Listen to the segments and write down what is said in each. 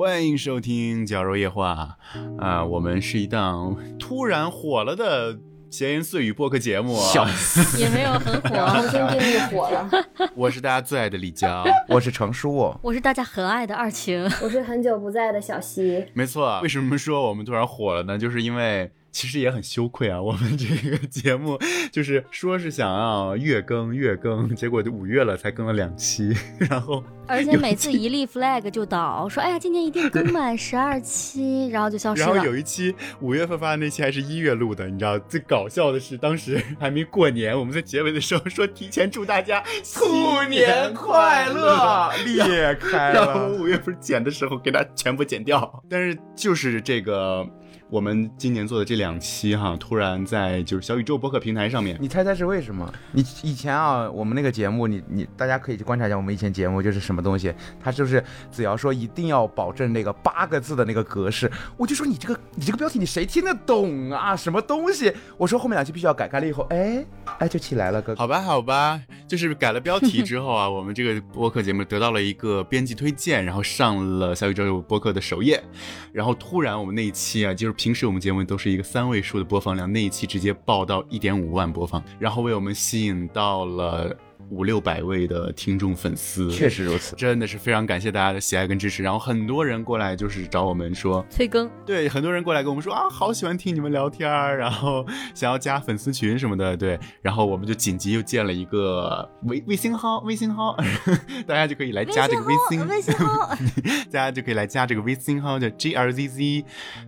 欢迎收听《绞肉夜话》啊，我们是一档突然火了的闲言碎语播客节目。笑也没有很火。重新定义火了。我是大家最爱的李娇，我是程叔，哦我是大家很爱的二晴，我是很久不在的小溪，没错。为什么说我们突然火了呢？就是因为其实也很羞愧啊，我们这个 节目就是说是想要月更月更，结果就五月了才更了两期，然后而且每次一立 flag 就倒，说哎呀今年一定更满十二期，然后就消失了。然后有一期五月份发的那期还是一月录的，你知道最搞笑的是当时还没过年，我们在结尾的时候说提前祝大家兔年快乐，裂开然后了。五月份剪的时候给它全部剪掉。但是就是这个我们今年做的这两期哈，突然在就是小宇宙播客平台上面，你猜猜是为什么？你以前啊，我们那个节目，你你大家可以去观察一下，我们以前节目就是什么东西，它就是子瑶说一定要保证那个八个字的那个格式，我就说你这个你这个标题你谁听得懂啊？什么东西？我说后面两期必须要改，改了以后，哎哎就起来了，哥哥。好吧，好吧，就是改了标题之后啊，我们这个播客节目得到了一个编辑推荐，然后上了小宇宙播客的首页，然后突然我们那一期啊，就是平时我们节目都是一个三位数的播放量，那一期直接爆到一点五万播放，然后为我们吸引到了五六百位的听众粉丝，确实如此。真的是非常感谢大家的喜爱跟支持，然后很多人过来就是找我们说，催更，对，很多人过来跟我们说啊，好喜欢听你们聊天儿，然后想要加粉丝群什么的，对，然后我们就紧急又建了一个微微信号，微信号，大家就可以来加这个微信，微信。号，大家就可以来加这个微信号 叫 G R Z Z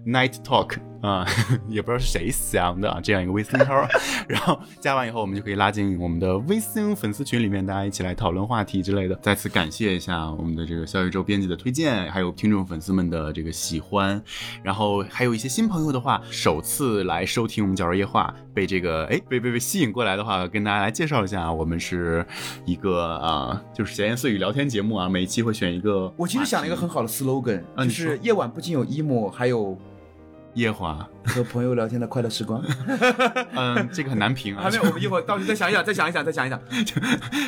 Night Talk 啊，也不知道是谁想的啊，这样一个微信号，然后加完以后，我们就可以拉进我们的微信粉丝群里面，大家一起来讨论话题之类的。再次感谢一下我们的这个小宇宙编辑的推荐，还有听众粉丝们的这个喜欢，然后还有一些新朋友的话，首次来收听我们绞肉夜话，被这个哎被被被吸引过来的话，跟大家来介绍一下，我们是一个啊、就是闲言碎语聊天节目啊，每一期会选一个。我其实想了一个很好的 slogan，就是夜晚不仅有 emo，还有夜华，和朋友聊天的快乐时光。嗯，这个很难评啊。还没有，我们一会儿到时候再想一想，再想一想，再想一想。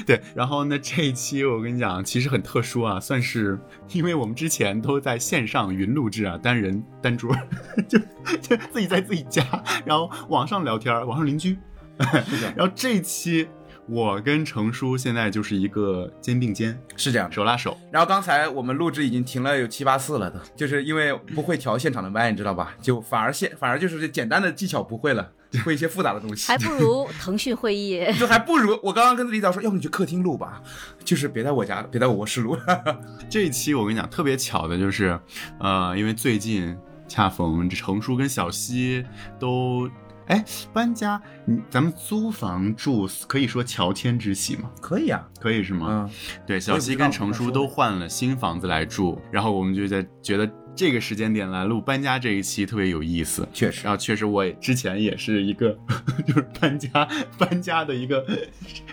对，然后呢，这一期我跟你讲，其实很特殊啊，算是因为我们之前都在线上云录制啊，单人单桌，就就自己在自己家，然后网上聊天，网上邻居。然后这一期我跟程叔现在就是一个肩并肩，是这样。手拉手。然后刚才我们录制已经停了有七八次了的，就是因为不会调现场的麦，你知道吧？就反而现反而就是这简单的技巧不会了，会一些复杂的东西。还不如腾讯会议。就还不如我刚刚跟李导说，要不你去客厅录吧，就是别在我家，别在我卧室录。这一期我跟你讲，特别巧的就是，呃，因为最近恰逢这程叔跟小西都。哎，搬家，嗯，咱们租房住可以说乔迁之喜吗？可以啊，可以是吗？嗯，对，小西跟程叔都换了新房子来住，然后我们就在觉得这个时间点来录搬家这一期特别有意思。确实然后确实我之前也是一个 就是搬家搬家的一个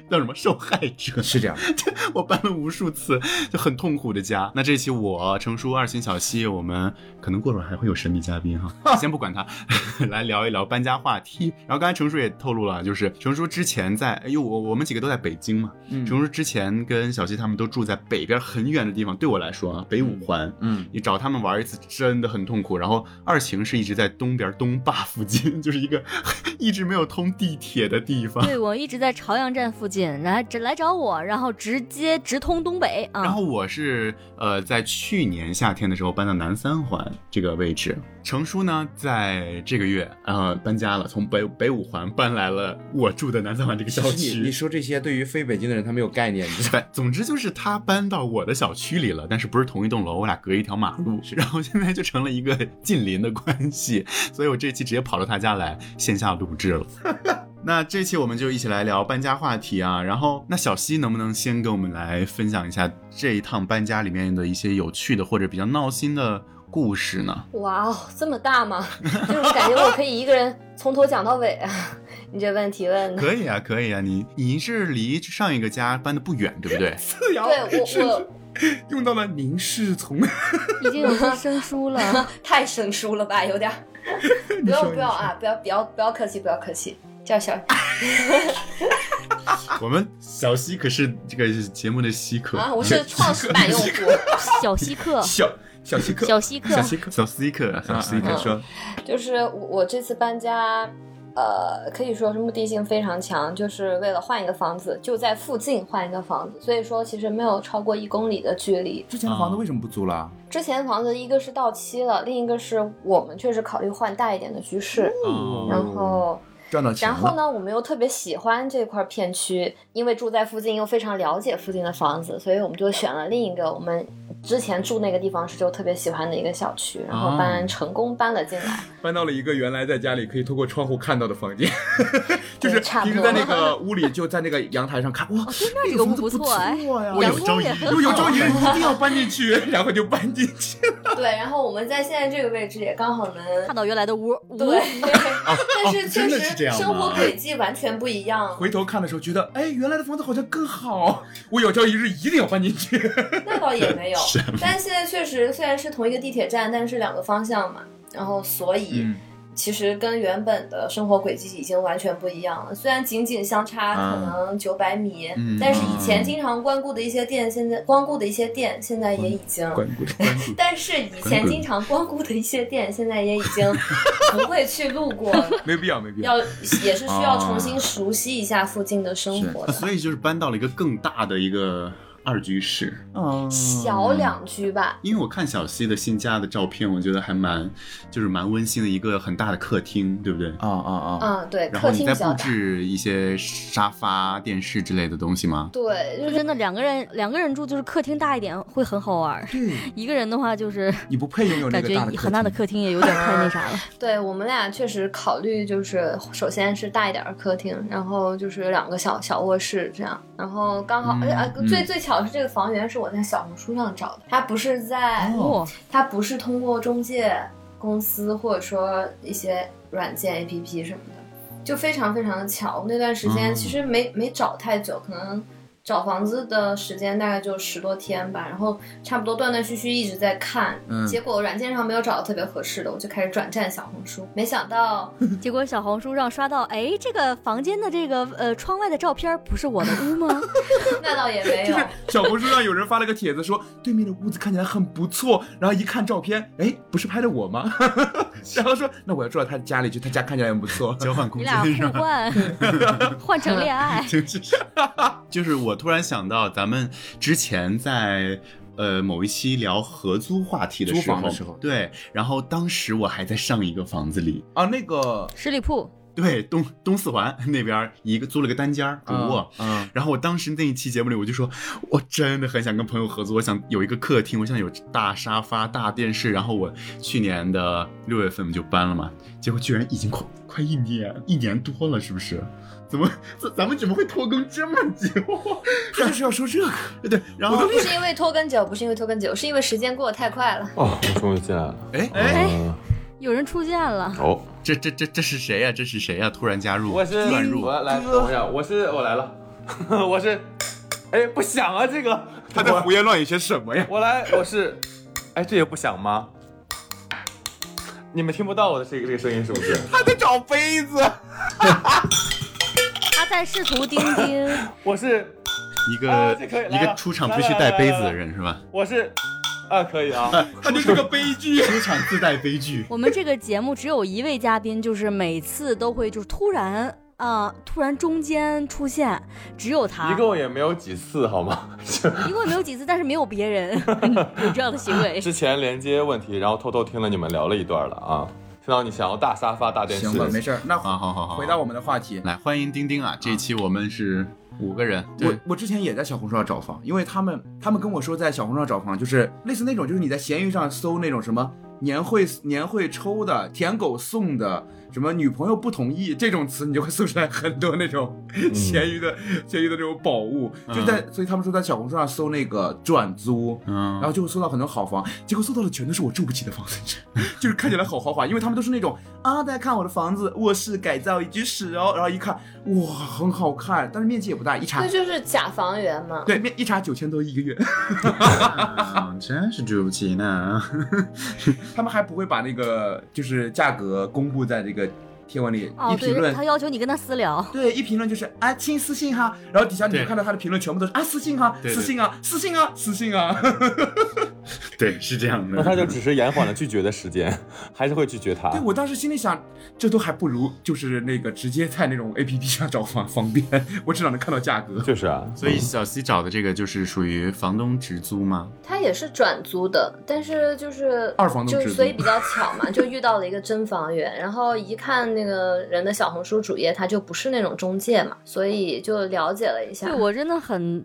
叫什么受害者，是这样。我搬了无数次，就很痛苦的家。那这期我程叔、二星、小西，我们可能过会儿还会有神秘嘉宾哈，先不管他，来聊一聊搬家话题。然后刚才程叔也透露了，就是程叔之前在，哎呦，我我们几个都在北京嘛，嗯程叔之前跟小西他们都住在北边很远的地方，对我来说啊，北五环，嗯，你找他们玩一次真的很痛苦。然后二晴是一直在东边东坝附近，就是一个一直没有通地铁的地方。对，我一直在朝阳站附近，来来找我，然后直接直通东北啊。然后我是呃在去年夏天的时候搬到南三环这个位置，程叔呢在这个月呃搬家了，从北北五环搬来了我住的南三环这个小你你。说这些对于非北京的人他没有概念，你知道吧？对，总之就是他搬到我的小区里了，但是不是同一栋楼，我俩隔一条马路，然后现在就成了一个近邻的关系，所以我这期直接跑到他家来线下录制了。那这期我们就一起来聊搬家话题啊，然后那小西能不能先跟我们来分享一下这一趟搬家里面的一些有趣的或者比较闹心的故事呢？哇哦，这么大吗？就是感觉我可以一个人从头讲到尾啊！你这问题问的，可以啊，可以啊，你你是离上一个家搬的不远，对不对？对我我用到了您是从已经有些生疏了。太生疏了吧，有点。不要不要啊！不要不要不要客气，不要客气，叫小我们小西可是这个节目的稀客啊，我是创始版用户。小稀客，小小稀客，小稀客小，稀客，小稀客，小稀客啊说，就是我我这次搬家，呃，可以说是目的性非常强，就是为了换一个房子，就在附近换一个房子，所以说其实没有超过一公里的距离。之前的房子为什么不租了？之前房子一个是到期了，另一个是我们确实考虑换大一点的居室，哦然后。赚到钱。然后呢，我们又特别喜欢这块片区，因为住在附近又非常了解附近的房子，所以我们就选了另一个我们之前住那个地方是就特别喜欢的一个小区，然后搬成功搬了进来。搬到了一个原来在家里可以透过窗户看到的房间，就是对差不多平时在那个屋里就在那个阳台上看，哇，对面这个屋房子不不错哎呀，阳我有朝一日一日 一定要搬进去，然后就搬进去了。对，然后我们在现在这个位置也刚好能看到原来的屋，屋对，但是确真的是这样生活轨迹完全不一样。回头看的时候觉得，哎，原来的房子好像更好，我有朝一日一定要搬进去。那倒也没有，但现在确实虽然是同一个地铁站，但是两个方向嘛，然后所以。嗯其实跟原本的生活轨迹已经完全不一样了，虽然仅仅相差可能九百米，嗯 但是以前经常光顾的一些店，现在光顾的一些店，现在也已经，但是以前经常光顾的一些店，现在也已经不会去路过了，没必要，没必要。要也是需要重新熟悉一下附近的生活的。所以就是搬到了一个更大的一个二居室。嗯，小两居吧，因为我看小西的新家的照片，我觉得还蛮就是蛮温馨的一个很大的客厅，对不对？啊啊啊！嗯，对，然后客你在布厅比较大。置一些沙发、电视之类的东西吗？对，就就是真的两个人两个人住，就是客厅大一点会很好玩一个人的话就是你不配拥有那感觉个大的很大的客厅也有点太那啥了。对我们俩确实考虑，就是首先是大一点的客厅，然后就是两个小小卧室这样，然后刚好，嗯而且啊，最最最巧是这个房源是我在小红书上找的，它不是在，哦，它不是通过中介公司或者说一些软件 APP 什么的，就非常非常的巧。那段时间嗯其实没没找太久，可能。找房子的时间大概就十多天吧，然后差不多断断续续一直在看，嗯结果软件上没有找到特别合适的，我就开始转战小红书。没想到，结果小红书上刷到，哎，这个房间的这个呃窗外的照片不是我的屋吗？那倒也没有，小红书上有人发了个帖子说，对面的屋子看起来很不错，然后一看照片，哎，不是拍的我吗？然后说，那我要住到他家里去，他家看起来很不错。交换空你俩间是吧？互换，换成恋爱。就是我突然想到，咱们之前在呃某一期聊合租话题的时候，房的时候对，然后当时我还在上一个房子里，啊，那个十里铺，对，东东四环那边一个租了个单间儿主卧。嗯，然后我当时那一期节目里，我就说，我真的很想跟朋友合租，我想有一个客厅，我想有大沙发、大电视。然后我去年的六月份我们就搬了嘛，结果居然已经快快一年，一年多了，是不是？怎么咱咱们怎么会拖更这么久？他就是要说这个，对 对，然后不是因为拖更久，不是因为拖更久，是因为时间过得太快了。哦，我终于进来了。哎哎嗯有人出现了，哦，这这这这是谁呀、这是谁呀、突然加入，我是乱入，我来等我一下，我是我来了，我是，哎，不响啊，这个他在胡言乱语些什么呀？我来，我是，哎，这也不响吗？你们听不到我的这个这个声音是不是？他在找杯子。他在试图钉钉。我是一个、一个出场必须带杯子的人是吧？我是，啊，可以啊，他就是个悲剧。出场自带悲剧。我们这个节目只有一位嘉宾，就是每次都会就是突然啊、突然中间出现，只有他。一共也没有几次好吗？一共没有几次，但是没有别人有这样的行为。之前连接问题，然后偷偷听了你们聊了一段了啊。听到你想要大沙发、大电视，行吧，没事儿。那好好好好，回到我们的话题，来欢迎丁丁啊！这一期我们是五个人，我，我之前也在小红书上找房，因为他们他们跟我说在小红书上找房，就是类似那种，就是你在闲鱼上搜那种什么年会年会抽的、舔狗送的、什么女朋友不同意这种词，你就会搜出来很多那种闲鱼的、闲鱼的这种宝物。就在所以他们说在小红书上搜那个转租，嗯，然后就会搜到很多好房，结果搜到的全都是我住不起的房子，就是看起来好豪华，因为他们都是那种啊，大家看我的房子，卧室改造一居室哦，然后一看哇很好看，但是面积也不大，一查那就是假房源嘛。对面一查九千多一个月，嗯真是住不起呢。他们还不会把那个就是价格公布在这个贴文里，哦，对，一评论他要求你跟他私聊，对，一评论就是啊，亲私信哈，然后底下你对就看到他的评论全部都是啊，私信哈，私信啊，私信啊，私信啊。对，是这样的。那他就只是延缓了拒绝的时间，还是会拒绝他对。我当时心里想，这都还不如就是那个直接在那种 A P P 上找房方便，我至少能看到价格。确实啊，所以小西找的这个就是属于房东直租吗？他也是转租的，但是就是二房东就所以比较巧嘛，就遇到了一个真房源。然后一看那那个人的小红书主页，他就不是那种中介嘛，所以就了解了一下对。我真的很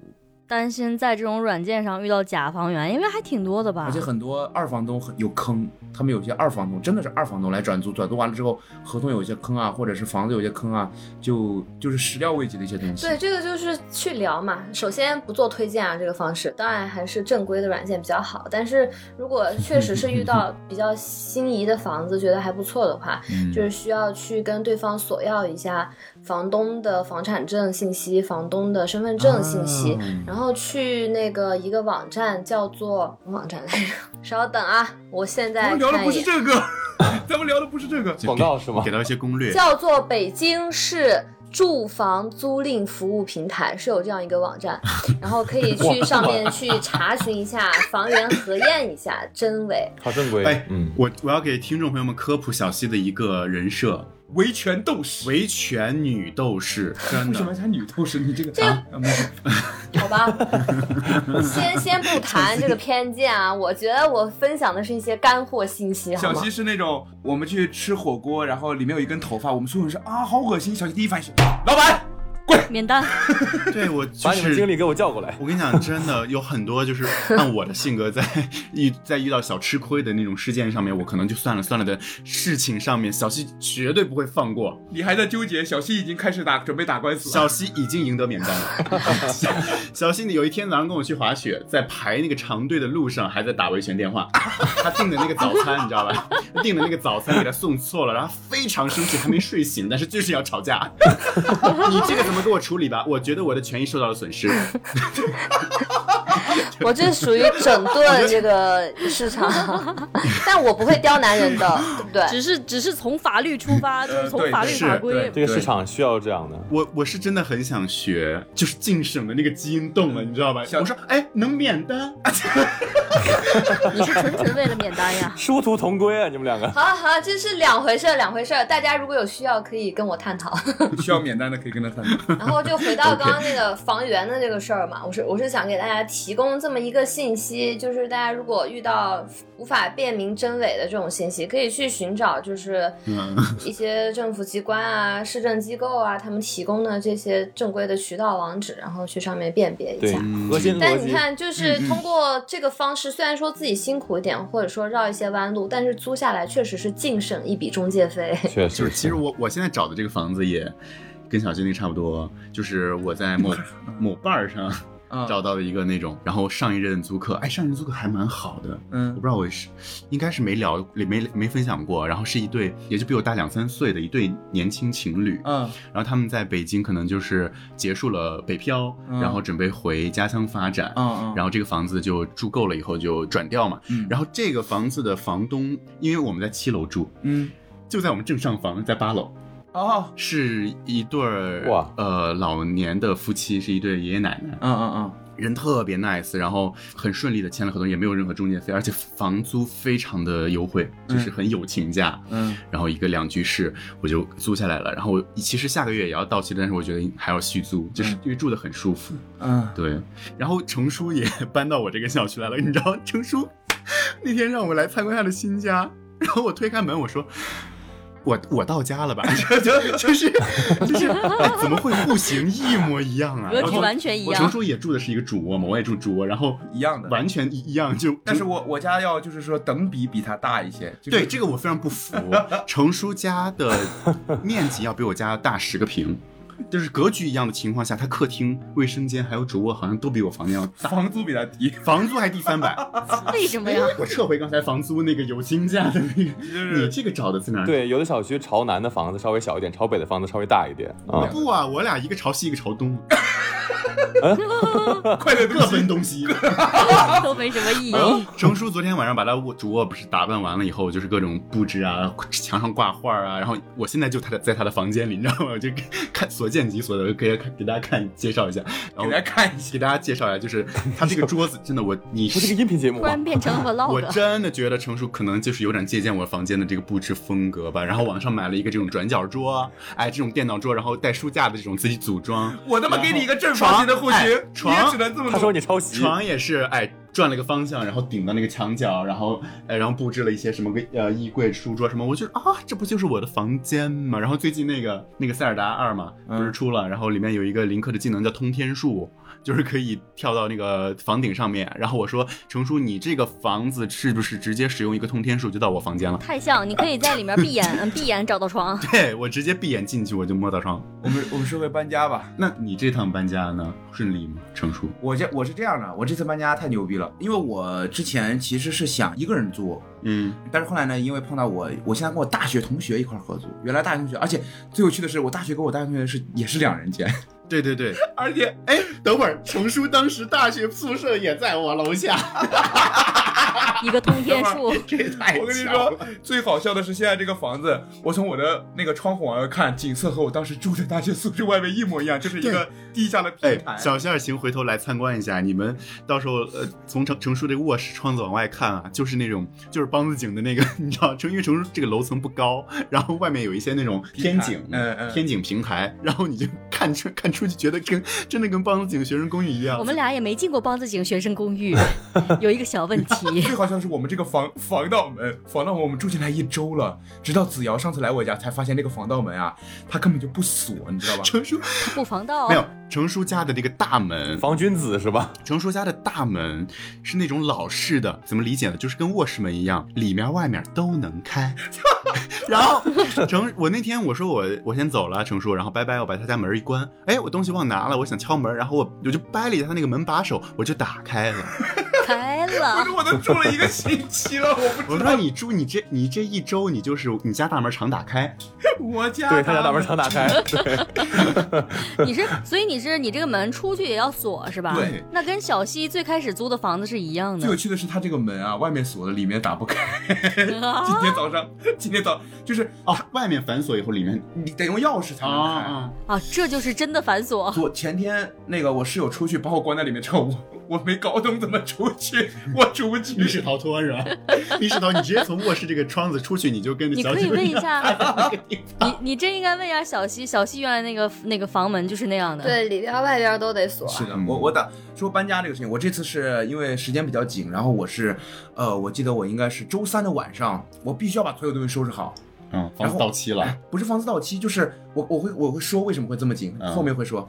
担心在这种软件上遇到假房源，因为还挺多的吧而且。很多二房东很有坑，他们有些二房东真的是二房东来转租，转租完了之后合同有一些坑啊，或者是房子有些坑啊，就就是始料未及的一些东西。对，这个就是去聊嘛。首先不做推荐啊，这个方式当然还是正规的软件比较好。但是如果确实是遇到 比较心仪的房子，觉得还不错的话，嗯就是需要去跟对方索要一下房东的房产证信息、房东的身份证信息，啊然后去那个一个网站叫做网站来着，稍等啊，我现在咱们聊的。不是这个，咱们聊的不是这个。广告是吗给到一些攻略。叫做北京市住房租赁服务平台，是有这样一个网站，然后可以去上面去查询一下房源核验一下真伪。好正规。哎嗯，我我要给听众朋友们科普小西的一个人设，维权斗士，维权女斗士，真为什么叫。女斗士？你这个这个啊，没事 好吧，先 先不谈这个偏见啊，我觉得我分享的是一些干货信息，好吗小西？是那种我们去吃火锅，然后里面有一根头发，我们所有人说啊好恶心。小西第一反应是老板免单，对我就是。把你们经理给我叫过来。我跟你讲，真的有很多就是按我的性格，在遇在遇到小吃亏的那种事件上面，我可能就算了算了的事情上面，小西绝对不会放过。你还在纠结，小西已经开始打准备打官司了。小西已经赢得免单了。小小西有一天早上跟我去滑雪，在排那个长队的路上，还在打维权电话。他订的那个早餐，你知道吧？订的那个早餐给他送错了，然后非常生气，还没睡醒，但是就是要吵架。你这个怎么给我处理吧？我觉得我的权益受到了损失。我这属于整顿这个市场，但我不会刁难人的，对不对？只是只是从法律出发，就是从法律法规对。这个市场需要这样的。我我是真的很想学，就是晋省的那个基因动了，你知道吧？我说，哎，能免单？你是纯纯为了免单呀？殊途同归啊，你们两个。好了好了，这是两回事儿，两回事儿。大家如果有需要，可以跟我探讨。需要免单的可以跟他探讨。然后就回到刚刚那个房源的这个事儿嘛，我是我是想给大家提供这么一个信息，就是大家如果遇到无法辨明真伪的这种信息，可以去寻找就是嗯，一些政府机关啊、市政机构啊，他们提供的这些正规的渠道网址，然后去上面辨别一对下。，核心逻辑。但你看，就是通过这个方式，虽然说自己辛苦一点，或者说绕一些弯路，但是租下来确实是净省一笔中介费。确实就是其实我我现在找的这个房子也跟小经历差不多，就是我在某某伴儿上啊 找到的一个那种，然后上一任租客，哎，上一任租客还蛮好的，嗯。我嗯不知道我是应该是没聊没没分享过，然后是一对也就比我大两三岁的一对年轻情侣，嗯。然后他们在北京可能就是结束了北漂，嗯然后准备回家乡发展，嗯嗯，然后这个房子就住够了以后就转掉嘛，嗯。然后这个房子的房东，因为我们在七楼住，嗯。就在我们正上方，在八楼。哦是一对儿哇呃老年的夫妻，是一对爷爷奶奶，嗯嗯嗯人特别 nice，然后很顺利的签了合同，也没有任何中介费，而且房租非常的优惠，就是很友情价。嗯然后一个两居室，我就租下来了。然后我其实下个月也要到期了，但是我觉得还要续租，就是因为住的很舒服。嗯，对，然后程叔也搬到我这个小区来了，你知道，程叔那天让我来参观他的新家，然后我推开门，我说。我我到家了吧？就就就是就是、哎，怎么会户型一模一样啊？格局然后完全一样我程叔也住的是一个主卧嘛，我也住主卧，然后一样的。完全一样，就但是我我家要就是说等比比他大一些，就是、对这个我非常不服。成叔家的面积要比我家大十个平，就是格局一样的情况下，他客厅、卫生间还有主卧好像都比我房间要大，房租比他低，房租还低三百。为什么呀？我撤回刚才房租那个有金价的那个，是你这个找的在哪？对，有的小区朝南的房子稍微小一点，朝北的房子稍微大一点啊。不啊，我俩一个朝西，一个朝东。快乐各分东西。都没什么意义。成叔昨天晚上把他卧主卧不是打扮完了以后，就是各种布置啊，墙上挂画啊，然后我现在就他的在他的房间里，你知道吗？我就看所见即所得给给大家看介绍一下，然后给大家看一下。给大家介绍一下，就是他这个桌子真的我 你不是个音频节目突啊然变成我 vlog，真的觉得成叔可能就是有点借鉴我房间的这个布置风格吧，然后网上买了一个这种转角桌，哎，这种电脑桌，然后带书架的这种自己组装，我他妈给你一个正方形的户型，床只能这么他说你抄袭，床也是，哎，转了个方向，然后顶到那个墙角，然后，哎，然后布置了一些什么个呃衣柜、书桌什么，我觉得啊，这不就是我的房间吗？然后最近那个那个塞尔达二嘛，不是出了，然后里面有一个林克的技能叫通天术。就是可以跳到那个房顶上面，然后我说程叔，你这个房子是不是直接使用一个通天术就到我房间了？太像，你可以在里面闭眼，嗯闭眼找到床。对我直接闭眼进去，我就摸到床。我们我们是为搬家吧。那你这趟搬家呢，顺利吗？成叔？我这我是这样的，我这次搬家太牛逼了，因为我之前其实是想一个人租，嗯，但是后来呢，因为碰到我，我现在跟我大学同学一块合租，原来大学同学，而且最有趣的是，我大学跟我大学同学是 也是两人间，对对对，而且哎，等会儿，成叔当时大学宿舍也在我楼下，一个通天树，这我跟你说，最好笑的是现在这个房子，我从我的那个窗户往外看，景色和我当时住的大学宿舍外面一模一样，就是一个地下的哎平台。，小仙儿行回头来参观一下，你们到时候呃从成成叔这个卧室窗子往外看啊，就是那种就是梆子井的那个，你知道，成因为程叔这个楼层不高，然后外面有一些那种天井，嗯嗯天井平台，然后你就看出看出去觉得跟真的跟梆子井学生公寓一样。我们俩也没进过梆子井学生公寓，有一个小问题。最好像是我们这个防防盗门，防盗门我们住进来一周了，直到子瑶上次来我家才发现那个防盗门啊，它根本就不锁，你知道吧？成叔不防盗没，有成叔家的这个大门，防君子是吧？成叔家的大门是那种老式的，怎么理解呢？就是跟卧室门一样，里面外面都能开。然后程，我那天我说我我先走了，程叔，然后拜拜，我把他家门一关，哎，我东西忘拿了，我想敲门，然后我我就掰了一下他那个门把手，我就打开了。开可了是。我都住了一个星期了，我不我知道说你住你这你这一周你就是你家大门 常打开，我家对他家大门常打开，对，你是，所以你是你这个门出去也要锁是吧？对。那跟小西最开始租的房子是一样的。最有趣的是，他这个门啊，外面锁的，里面打不开。今天早上，今天早就是啊，外面反锁以后里面你得用钥匙才能开。啊啊，这就是真的反锁。我前天那个我室友出去把我关在里面之后，我我没搞懂怎么出去，我出不去。密室逃脱是吧？密室逃，你直接从卧室这个窗子出去，你就跟着你可以问一下，你你真应该问一下小西，小西原来那个那个房门就是那样的。，对，里边外边都得锁。是的，嗯我我打说搬家这个事情，我这次是因为时间比较紧，然后我是，呃，我记得我应该是周三的晚上，我必须要把所有东西收拾好，嗯，房子到期了，不是房子到期，就是我我会我会说为什么会这么紧，嗯后面会说。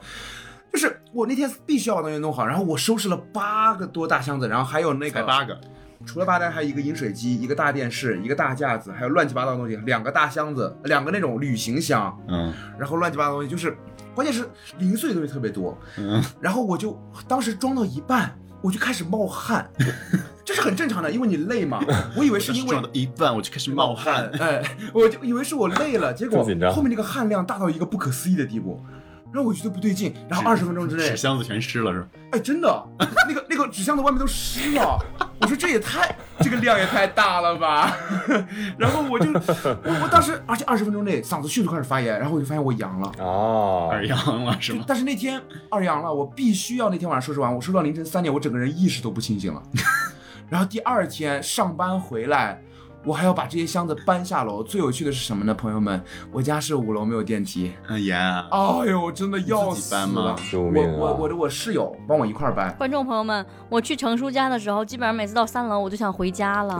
就是我那天必须要把东西弄好，然后我收拾了八个多大箱子，然后还有那个才八个，除了八袋，还有一个饮水机，一个大电视，一个大架子，还有乱七八糟的东西，两个大箱子，两个那种旅行箱，嗯。然后乱七八糟的东西，就是关键是零碎的东西特别多，嗯，然后我就当时装到一半，我就开始冒汗，这是很正常的，因为你累嘛。我以为是因为装到一半我就开始冒汗，哎，我就以为是我累了，结果后面那个汗量大到一个不可思议的地步，让我觉得不对劲。然后二十分钟之内纸，箱子全湿了是吧？哎，真的，那个那个纸箱子外面都湿了。我说这也太这个量也太大了吧。然后我就我我当时，而且二十分钟内嗓子迅速开始发炎，然后我就发现我阳了。哦，二阳了是吗？但是那天二阳了，我必须要那天晚上收拾完，我收到凌晨三点，我整个人意识都不清醒了。然后第二天上班回来，我还要把这些箱子搬下楼。最有趣的是什么呢，朋友们？我家是五楼，没有电梯。哎呀，哎呦，真的要你自己死搬吗了！我救命啊我我的我室友帮我一块儿搬。观众朋友们，我去程叔家的时候，基本上每次到三楼我就想回家了。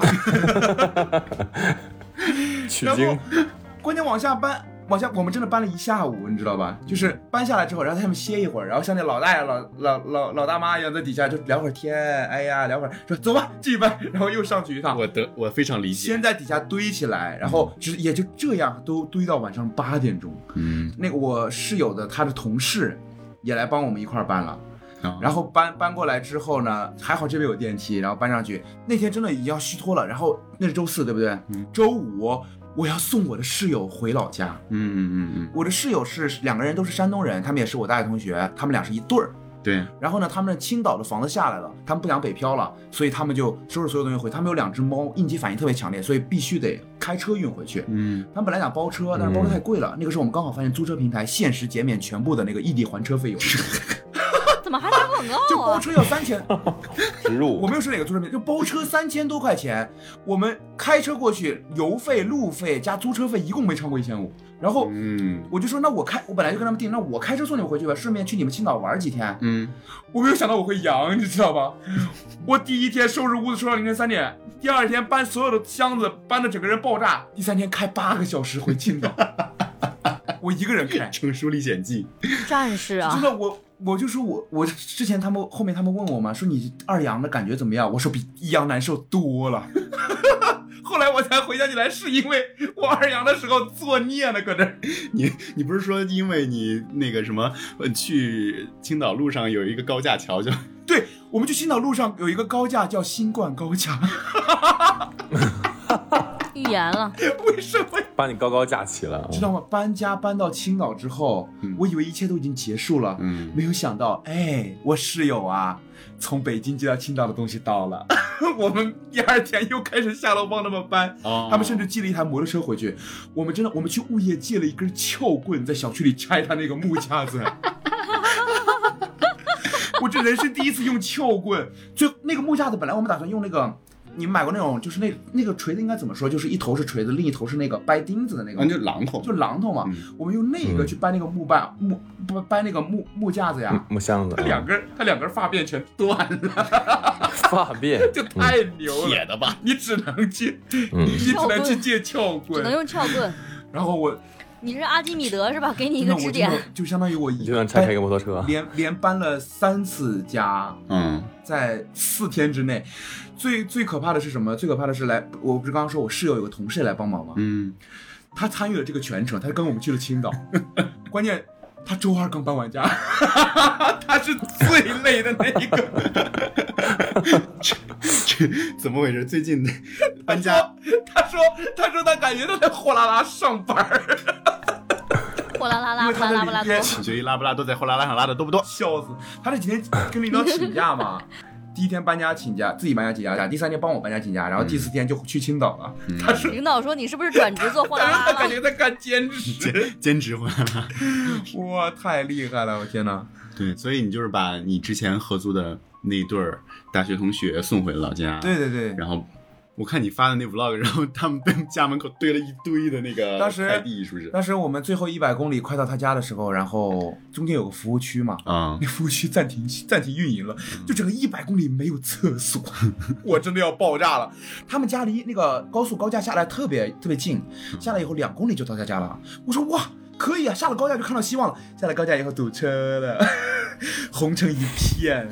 然 取经后，关键往下搬，往下我们真的搬了一下午，你知道吧？就是搬下来之后，然后他们歇一会儿，然后像那老大爷、老老老老大妈一样在底下就聊会儿天，哎呀，聊会儿，说走吧，继续搬，然后又上去一趟。我得我非常理解先，在底下堆起来，然后只也就这样都堆到晚上八点钟。嗯，那个我室友的他的同事也来帮我们一块儿搬了。然然后搬搬过来之后呢，还好这边有电梯，然后搬上去。那天真的已经要虚脱了，然后那是周四对不对？嗯周五我要送我的室友回老家。嗯嗯嗯我的室友是两个人都是山东人，他们也是我大学同学，他们俩是一对儿。对，然后呢，他们青岛的房子下来了，他们不想北漂了，所以他们就收拾所有东西回。他们有两只猫，应激反应特别强烈，所以必须得开车运回去。嗯，他们本来想包车，但是包车太贵了。那个时候我们刚好发现租车平台限时减免全部的那个异地还车费用，怎么还打广就告啊？包车要三千。植入我没有说哪个租车平台，就包车三千多块钱，我们开车过去，油费、路费加租车费一共没超过一千五。然后嗯我就说，那我开，我本来就跟他们定，那我开车送你们回去吧，顺便去你们青岛玩几天。嗯，我没有想到我会阳，你知道吧？我第一天收拾屋子收到凌晨三点，第二天搬所有的箱子搬的整个人爆炸，第三天开八个小时回青岛，我一个人开。成熟历险记，战士啊！真的，我我就说我我之前他们后面他们问我嘛，说你二阳的感觉怎么样？我说比一阳难受多了。后来我才回想起来，是因为我二阳的时候作孽呢，搁这儿。你你不是说因为你那个什么呃去青岛路上有一个高架桥就对，我们去青岛路上有一个高架叫新冠高架，预言了，为什么？把你高高架起了，知道吗？搬家搬到青岛之后，嗯我以为一切都已经结束了，嗯没有想到，哎，我室友啊，从北京接到青岛的东西到了，我们第二天又开始下楼帮他们搬。哦他们甚至寄了一台摩托车回去，我们真的，我们去物业借了一根撬棍，在小区里拆他那个木架子。我这人生第一次用撬棍，就那个木架子，本来我们打算用那个，你们买过那种，就是那那个锤子应该怎么说？就是一头是锤子，另一头是那个掰钉子的那个，啊就榔头就榔头嘛。嗯我们用那个去掰那个木板木不搬那个木木架子呀，嗯木箱子，它两根它两根发辫全断了，发辫，就太牛了。铁的吧？你只能去，嗯你只能去借撬棍只能。用撬棍。然后我你是阿基米德是吧？给你一个指点。就相当于我一你就能拆开一个摩托车，连连搬了三次家，嗯在四天之内。最最可怕的是什么？最可怕的是来，我不是刚刚说我室友有个同事来帮忙吗？嗯，他参与了这个全程，他跟我们去了青岛。关键他周二刚搬完家，他是最累的那一个。这怎么回事？最近搬家，他说，他说他感觉他在货拉拉上班儿，货拉拉拉，因为他布拉拉布拉多。取决于拉布拉多在货拉拉上拉的多不多。笑死。他这几天跟领导请假嘛，第一天搬家请假，自己搬家请假，第三天帮我搬家请假，然后第四天就去青岛了。他说。领导说你是不是转职做货拉拉 他感？觉在干兼职，兼 兼职货拉拉，哇，太厉害了！我天哪！对，所以你就是把你之前合租的那一对儿大学同学送回老家，对对对，然后我看你发的那 vlog，然后他们在家门口堆了一堆的那个快递，是不是？当时我们最后一百公里快到他家的时候，然后中间有个服务区嘛，啊那，服务区暂停暂停运营了，就整个一百公里没有厕所，我真的要爆炸了。他们家离那个高速高架下来特别特别近，下来以后两公里就到他家了。我说哇，可以啊，下了高架就看到希望了。下了高架以后堵车了，红成一片。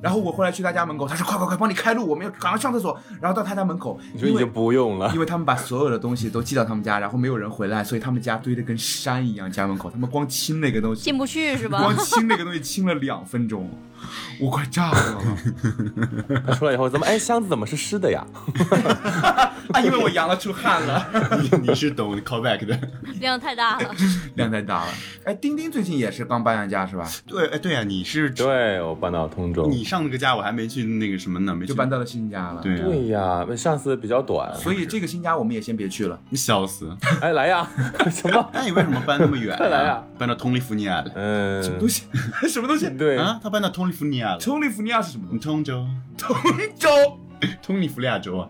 然后我后来去他家门口，他说快快快，帮你开路，我们要赶快上厕所。然后到他家门口，因为你说你就不用了因，为他们把所有的东西都寄到他们家，然后没有人回来，所以他们家堆得跟山一样。家门口，他们光清那个东西，进不去是吧光？清那个东西清了两分钟，我快炸了！他出来以后怎么哎箱子怎么是湿的呀？啊，因为我扬了出汗了，你你是懂 callback 的。量太大了。量太大了。哎，丁丁最近也是刚搬完家是吧？对，哎，对呀、你是对我搬到通州，你上那个家，我还没去那个什么呢，没去就搬到了新家了。，对呀、对呀，上次比较短，所以这个新家我们也先别去了。你笑死！哎来呀，什么？那你为什么搬那么远、快来呀！搬到通利福尼亚了嗯，什么东西？什么东西？对，啊？他搬到通利福尼亚了。通利福尼亚是什么东西？通州，通州。通利福利亚州啊。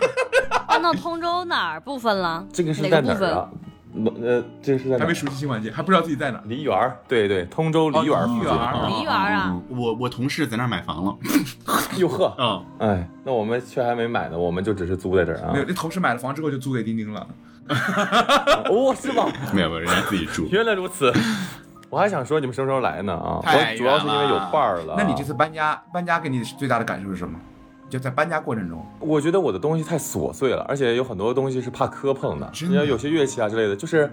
搬到通州哪儿部分了？这个是在哪个部分？哪儿啊？呃，这个是在哪儿还没？熟悉新环境，还不知道自己在哪。梨园儿，对对，通州梨园儿哦附近。梨园儿啊梨园儿啊，我我同事在那儿买房了。哟呵，嗯，哎，那我们却还没买呢，我们就只是租在这儿啊没有，。那同事买了房之后就租给丁丁了。哦，是吗？没有没有，人家自己住。原来如此。我还想说你们什么时候来呢啊？太我主要是因为有伴儿了。那你这次搬家，搬家给你最大的感受是什么？就在搬家过程中，我觉得我的东西太琐碎了，而且有很多东西是怕磕碰的。你要有些乐器啊之类的，就是，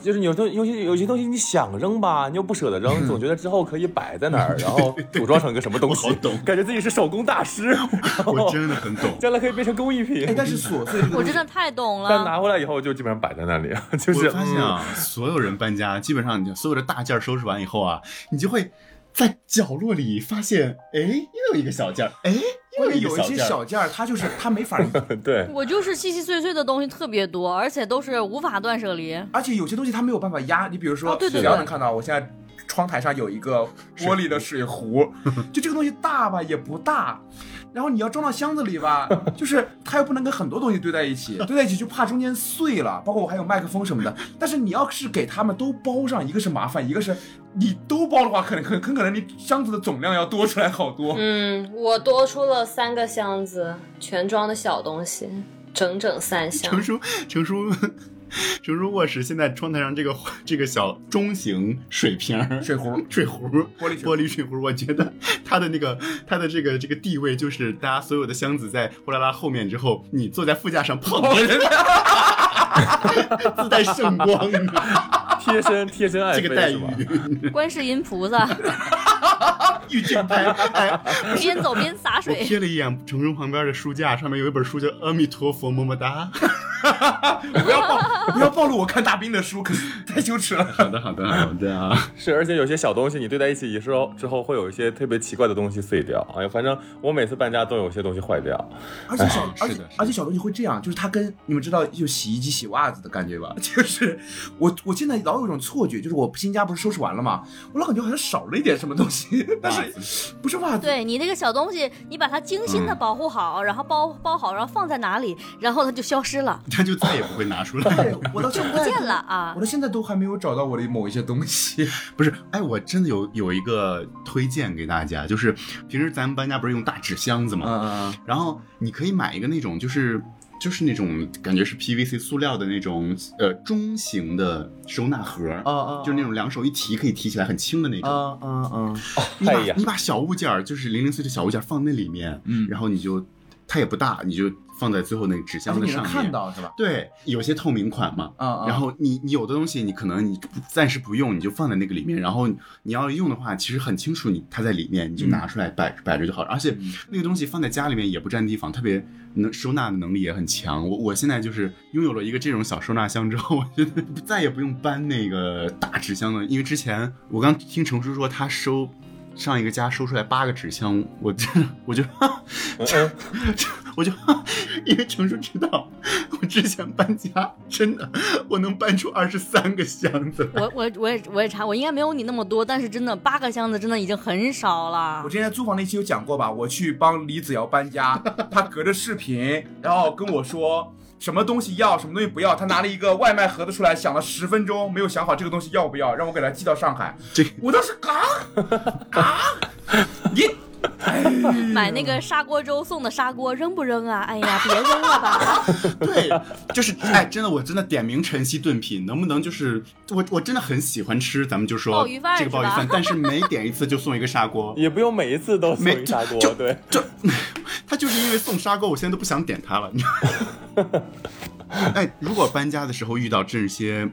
就是有东有些有些东西你想扔吧，你又不舍得扔，总觉得之后可以摆在那儿，然后组装成个什么东西我好懂，感觉自己是手工大师，我真的很懂。将来可以变成工艺品哎，。但是琐碎 我真的太懂了。但拿回来以后就基本上摆在那里，就是我发现啊，所有人搬家，基本上你所有的大件儿收拾完以后啊，你就会在角落里发现，哎，又有一个小件儿，哎，因为有一一个小件儿。些小件儿，它就是它没法，对，我就是细细碎碎的东西特别多，而且都是无法断舍离。而且有些东西它没有办法压。你比如说，哦对对对只要能看到，我现在窗台上有一个玻璃的水壶，就这个东西大吧也不大，然后你要装到箱子里吧，就是它又不能跟很多东西堆在一起，堆在一起就怕中间碎了。包括我还有麦克风什么的，但是你要是给他们都包上，一个是麻烦，一个是你都包的话，可能很很可能你箱子的总量要多出来好多。嗯，我多出了三个箱子，全装的小东西，整整三箱。成。叔，成叔，成叔卧室现在窗台上这个这个小中型水瓶水壶水壶、玻璃玻璃水壶，我觉得它的那个它的这个这个地位，就是大家所有的箱子在呼啦啦后面之后，你坐在副驾上捧着，自带圣光，贴身贴身爱这个待妃是吧？遇，观世音菩萨御镜拍。哎，边走边洒我水，瞥了一眼成叔旁边的书架，上面有一本书叫《阿弥陀佛么么哒》。不要暴不要暴露我看大兵的书，可是 太羞耻了。好的，好的，好的啊。是，而且有些小东西你堆在一起之后，之后会有一些特别奇怪的东西碎掉。哎呀，反正我每次搬家都有些东西坏掉。而且小，而且而且小东西会这样，就是它跟你们知道就洗衣机洗袜子的感觉吧？就是我我现在老有一种错觉，就是我新家不是收拾完了嘛，我老感觉好像少了一点什么东西，但是不是袜子，对你那个小东西，你把它精心的保护好，然后包包好，然后放在哪里，然后它就消失了，它就再也不会拿出来。对我到现在不见了啊我到现在都还没有找到我的某一些东西。不是，哎，我真的有有一个推荐给大家，就是平时咱们搬家不是用大纸箱子嘛，嗯然后你可以买一个那种就是。就是那种感觉是 PVC 塑料的那种呃中型的收纳盒，啊啊就是那种两手一提可以提起来很轻的那种。嗯嗯嗯，你把、哎呀你把小物件儿，就是零零碎碎小物件儿放那里面，嗯然后你就它也不大，你就放在最后那个纸箱且你能子上面。看到是吧？对，有些透明款嘛，嗯嗯然后你你有的东西你可能你暂时不用，你就放在那个里面，然后你要用的话，其实很清楚你它在里面，你就拿出来摆、摆着就好了。而且那个东西放在家里面也不占地方，特别能收纳的能力也很强。我我现在就是拥有了一个这种小收纳箱之后，我觉得再也不用搬那个大纸箱了，因为之前我刚听程叔说他收。上一个家收出来八个纸箱，我真的我就，嗯 我就，因为程叔知道，我之前搬家真的我能搬出二十三个箱子。我我我也我也查，我应该没有你那么多，但是真的八个箱子真的已经很少了我。之前在租房那期有讲过吧？我去帮李子瑶搬家，他隔着视频，然后跟我说什么东西要，什么东西不要。他拿了一个外卖盒子出来，想了十分钟，没有想好这个东西要不要，让我给他寄到上海。这我当时啊啊，你 买那个砂锅粥送的砂锅扔不扔啊？哎呀，别扔了吧。对，就是哎，真的，我真的点名晨曦炖品，能不能就是我我真的很喜欢吃，咱们就说鲍鱼饭这个鲍鱼饭，但是每点一次就送一个砂锅。也不用每一次都送没一砂锅，对，就他就是因为送砂锅，我现在都不想点它了。你知道吗哎，如果搬家的时候遇到这些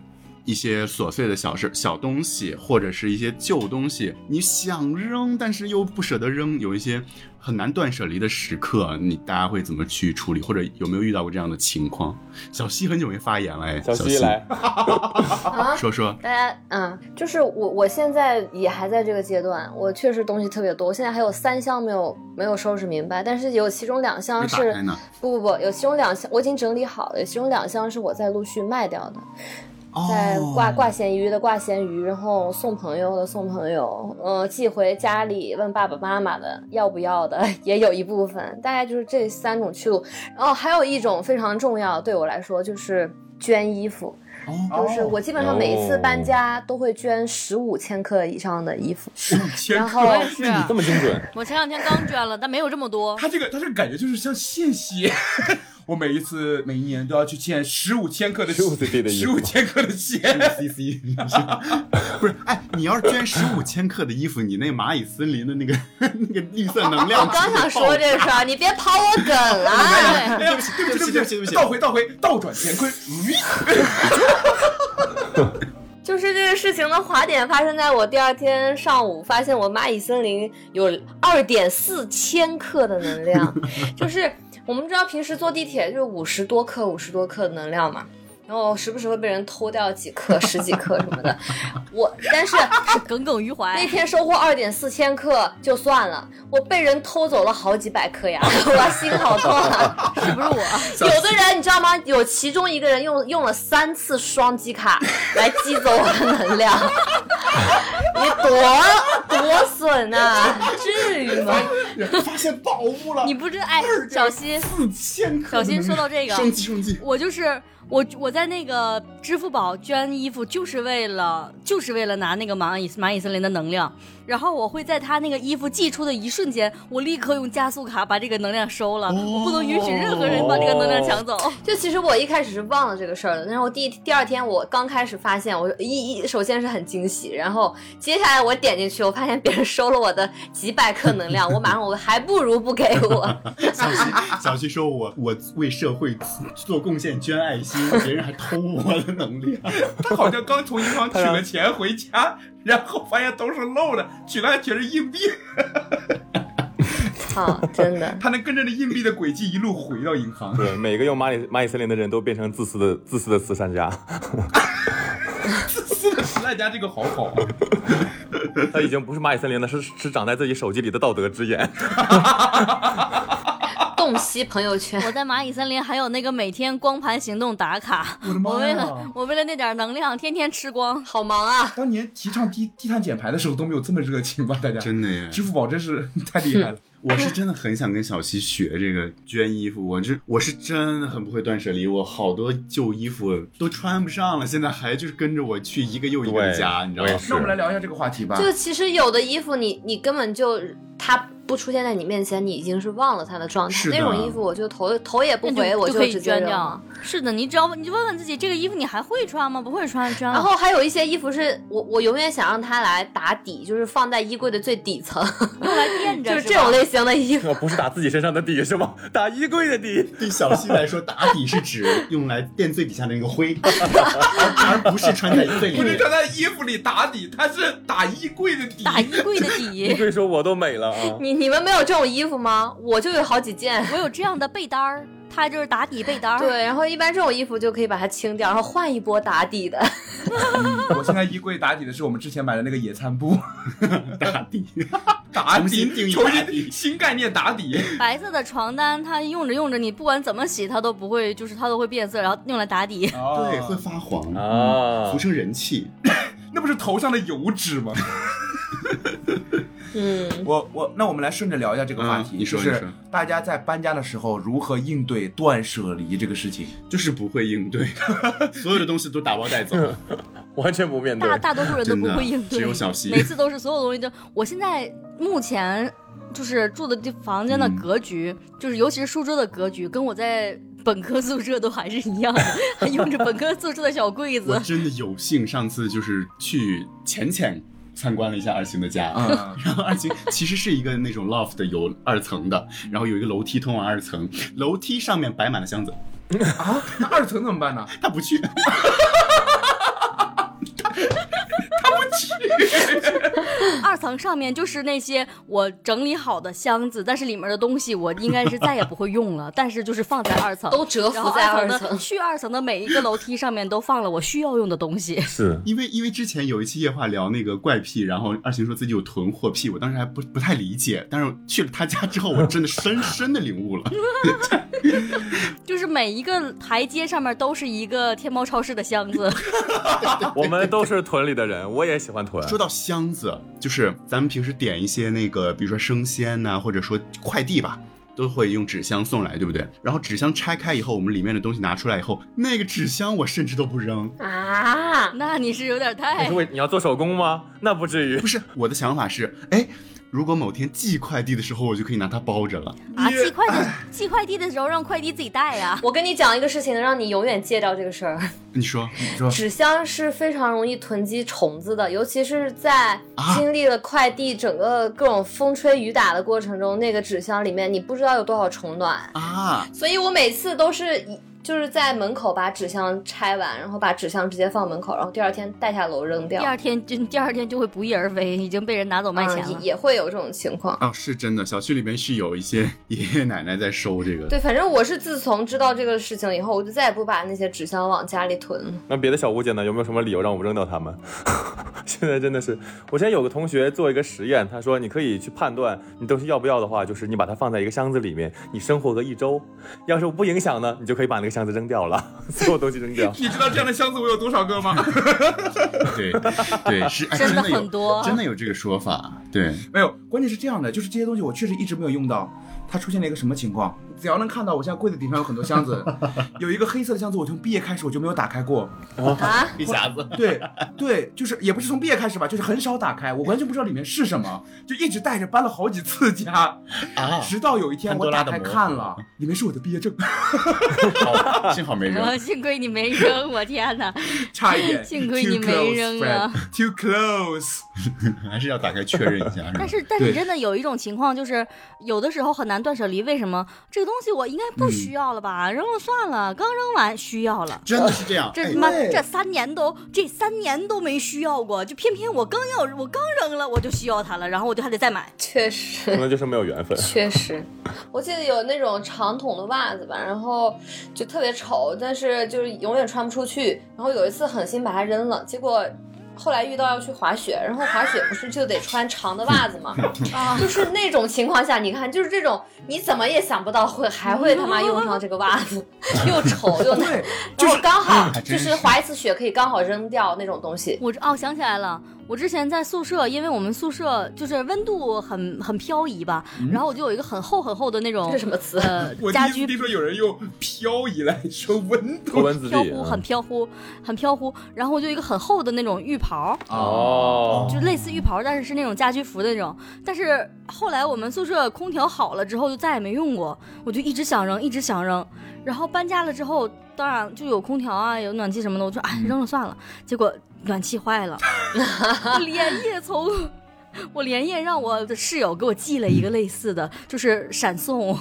一些琐碎的小事、小东西，或者是一些旧东西，你想扔，但是又不舍得扔，有一些很难断舍离的时刻，你大家会怎么去处理？或者有没有遇到过这样的情况？小西很久没发言了，哎，小小西来，啊，说说。大家，嗯，就是我，我现在也还在这个阶段，我确实东西特别多，我现在还有三箱没有没有收拾明白，但是有其中两箱是不不不，有其中两箱我已经整理好了，有其中两箱是我在陆续卖掉的，在挂挂咸鱼的挂咸鱼，然后送朋友的送朋友，呃，寄回家里问爸爸妈妈的要不要的 也有一部分，大概就是这三种去路，然后还有一种非常重要对我来说就是捐衣服。就是我基本上每一次搬家都会捐十五千克以上的衣服，十五千然后我也是，这么精准，我前两天刚捐了，但没有这么多。他这个他这个感觉就是像献血。我每一次每一年都要去献十五千克的15 cc 的衣服十五千克的血。CC，不是，哎，你要是捐十五千克的衣服，你那蚂蚁森林的那个 那个绿色能量，我刚想说这个事儿，你别跑我梗了。对，对不起，对不起，对不起，对不起，倒回倒回倒转乾坤。就是这个事情的滑点发生在我第二天上午，发现我蚂蚁森林有二点四千克的能量，就是我们知道平时坐地铁就五十多克、五十多克的能量嘛。然后时不时会被人偷掉几克、十几克什么的。我但是 是耿耿于怀那。天收获二点四千克就算了，我被人偷走了好几百克呀，我心好痛啊！是不是我？有的人你知道吗？有其中一个人用用了三次双击卡来击走我的能量，你多多损啊！至于吗？发现宝物了，你不知哎，小心，四千克，小心说到这个升级升级，我就是我，我在那个支付宝捐衣服，就是为了就是为了拿那个蚂蚁蚂蚁森林的能量，然后我会在他那个衣服寄出的一瞬间，我立刻用加速卡把这个能量收了，我不能允许任何人把这个能量抢走。就其实我一开始是忘了这个事儿的，然后第第二天我刚开始发现，我一一首先是很惊喜，然后接下来我点进去，我发现别人收了我的几百克能量，我马上我还不如不给我。小西，小西说我我为社会做贡献，捐爱心，别人还偷我的能量。他好像刚从银行取了钱回家，然后发现都是漏的，取来全是硬币。啊，真的。他能跟着那硬币的轨迹一路回到银行。对，每个用蚂蚁蚂蚁森林的人都变成自私的自私的慈善家。自私的慈善家这个好好啊！他已经不是蚂蚁森林了，是是长在自己手机里的道德之眼。洞悉朋友圈，我在蚂蚁森林还有那个每天光盘行动打卡，我的妈呀我为了我为了那点能量，天天吃光。好忙啊！当年提倡低低碳减排的时候都没有这么热情吧？大家真的耶支付宝真是太厉害了。我是真的很想跟小西学这个捐衣服，我这我是真的很不会断舍离，我好多旧衣服都穿不上了，现在还就是跟着我去一个又一个的家，你知道吗那我们来聊一下这个话题吧。就其实有的衣服你你根本就它不出现在你面前，你已经是忘了它的状态。那种衣服我就头头也不回，我就直接扔掉了。。是的，你只要你就问问自己，这个衣服你还会穿吗？不会穿。然后还有一些衣服是我我永远想让它来打底，就是放在衣柜的最底层，用来垫着，就是这种类型的衣服。我不是打自己身上的底是吗？打衣柜的底。对小西来说，打底是指用来垫最底下的那个灰，而不是穿在最里。不是穿在衣服里打底，它是打衣柜的底。打衣柜的底衣底。柜说我都美了啊！你你们没有这种衣服吗？我就有好几件。我有这样的被单儿，它就是打底被单儿。对，然后一般这种衣服就可以把它清掉，然后换一波打底的。我现在衣柜打底的是我们之前买的那个野餐布，打底，打重新定义重打新新概念打底。白色的床单，它用着用着，你不管怎么洗，它都不会，就是它都会变色，然后用来打底。对，会发黄啊浮生人气。那不是头上的油脂吗？嗯，我我那我们来顺着聊一下这个话题，嗯你说就是大家在搬家的时候如何应对断舍离这个事情。就是不会应对，所有的东西都打包带走。完全不面对大。大多数人都不会应对，只有小西每次都是所有东西都。我现在目前就是住的这房间的格局，就是尤其是书桌的格局，跟我在本科宿舍都还是一样的，还 用着本科宿舍的小柜子。我真的有幸上次就是去浅浅参观了一下二星的家。嗯，然后二星其实是一个那种 loft 有二层的，然后有一个楼梯通往二层，楼梯上面摆满了箱子，啊，那二层怎么办呢？他不去，他他不去，二层上面就是那些我整理好的箱子，但是里面的东西我应该是再也不会用了，但是就是放在二层，都蛰伏在二层。去二层的每一个楼梯上面都放了我需要用的东西。是 因为因为之前有一期夜话聊那个怪癖，然后二晴说自己有囤货癖，我当时还不不太理解，但是去了他家之后，我真的深深的领悟了。就是每一个台阶上面都是一个天猫超市的箱子，我们都是屯里的人，我也喜欢囤。说到箱子，就是咱们平时点一些那个，比如说生鲜呐、或者说快递吧。都会用纸箱送来，对不对？然后纸箱拆开以后，我们里面的东西拿出来以后，那个纸箱我甚至都不扔。啊，那你是有点你太是为你要做手工吗？那不至于不。是，我的想法是，哎，如果某天寄快递的时候，我就可以拿它包着了。啊！寄快递寄快递的时候让快递自己带呀。我跟你讲一个事情，能让你永远戒掉这个事儿。你说，你说纸箱是非常容易囤积虫子的，尤其是在啊经历了快递整个各种风吹雨打的过程中，那个纸箱里面你不知道有多少虫卵，啊，所以我每次都是一。就是在门口把纸箱拆完，然后把纸箱直接放门口，然后第二天带下楼扔掉第。二天就第二天就会不翼而飞，已经被人拿走卖钱。也也会有这种情况。哦，是真的，小区里面是有一些爷爷奶奶在收这个。对，反正我是自从知道这个事情以后，我就再也不把那些纸箱往家里囤了。那别的小物件呢？有没有什么理由让我们扔掉它们？现在真的是，我现在有个同学做一个实验，他说你可以去判断你东西要不要的话，就是你把它放在一个箱子里面，你生活个一周，要是不影响呢，你就可以把那个箱子扔掉了，所有东西扔掉。你知道这样的箱子我有多少个吗？对对，是哎真的很多真的有这个说法。对，没有，关键是这样的，就是这些东西我确实一直没有用到。它出现了一个什么情况？只要能看到，我现在柜子顶上有很多箱子，有一个黑色的箱子，我从毕业开始我就没有打开过。啊，一匣子。对对，就是也不是从毕业开始吧，就是很少打开，我完全不知道里面是什么，就一直带着搬了好几次家，啊直到有一天我打开看了，里面是我的毕业证，好 幸好没扔。呃幸亏你没扔，我天哪！差一点。幸亏你没扔啊 Too close。还是要打开确认一下。是但是但是真的有一种情况，就是有的时候很难断舍离。为什么这个东西我应该不需要了吧？扔了算了，刚扔完需要了。真的是这样。哎这他妈对这三年都这三年都没需要过，就偏偏我刚要我刚扔了我就需要它了，然后我就还得再买。确实可。能就是没有缘分。确实，我记得有那种长筒的袜子吧，然后就特别丑，但是就是永远穿不出去。然后有一次狠心把它扔了，结果后来遇到要去滑雪，然后滑雪不是就得穿长的袜子嘛？啊，就是那种情况下，你看，就是这种你怎么也想不到会还会他妈用上这个袜子，又丑又难，就是刚好 就是滑一次雪可以刚好扔掉那种东西。我这哦想起来了，我之前在宿舍，因为我们宿舍就是温度很很漂移吧，然后我就有一个很厚很厚的那种这什么词？呃 家居听说有人用漂移来说温度飘忽，很飘忽，很飘忽。然后我就有一个很厚的那种浴袍，哦，就类似浴袍，但是是那种家居服的那种。但是后来我们宿舍空调好了之后，就再也没用过，我就一直想扔，一直想扔。然后搬家了之后，当然就有空调啊，有暖气什么的，我说哎扔了算了。结果暖气坏了，我 连夜从。我连夜让我的室友给我寄了一个类似的，就是闪送，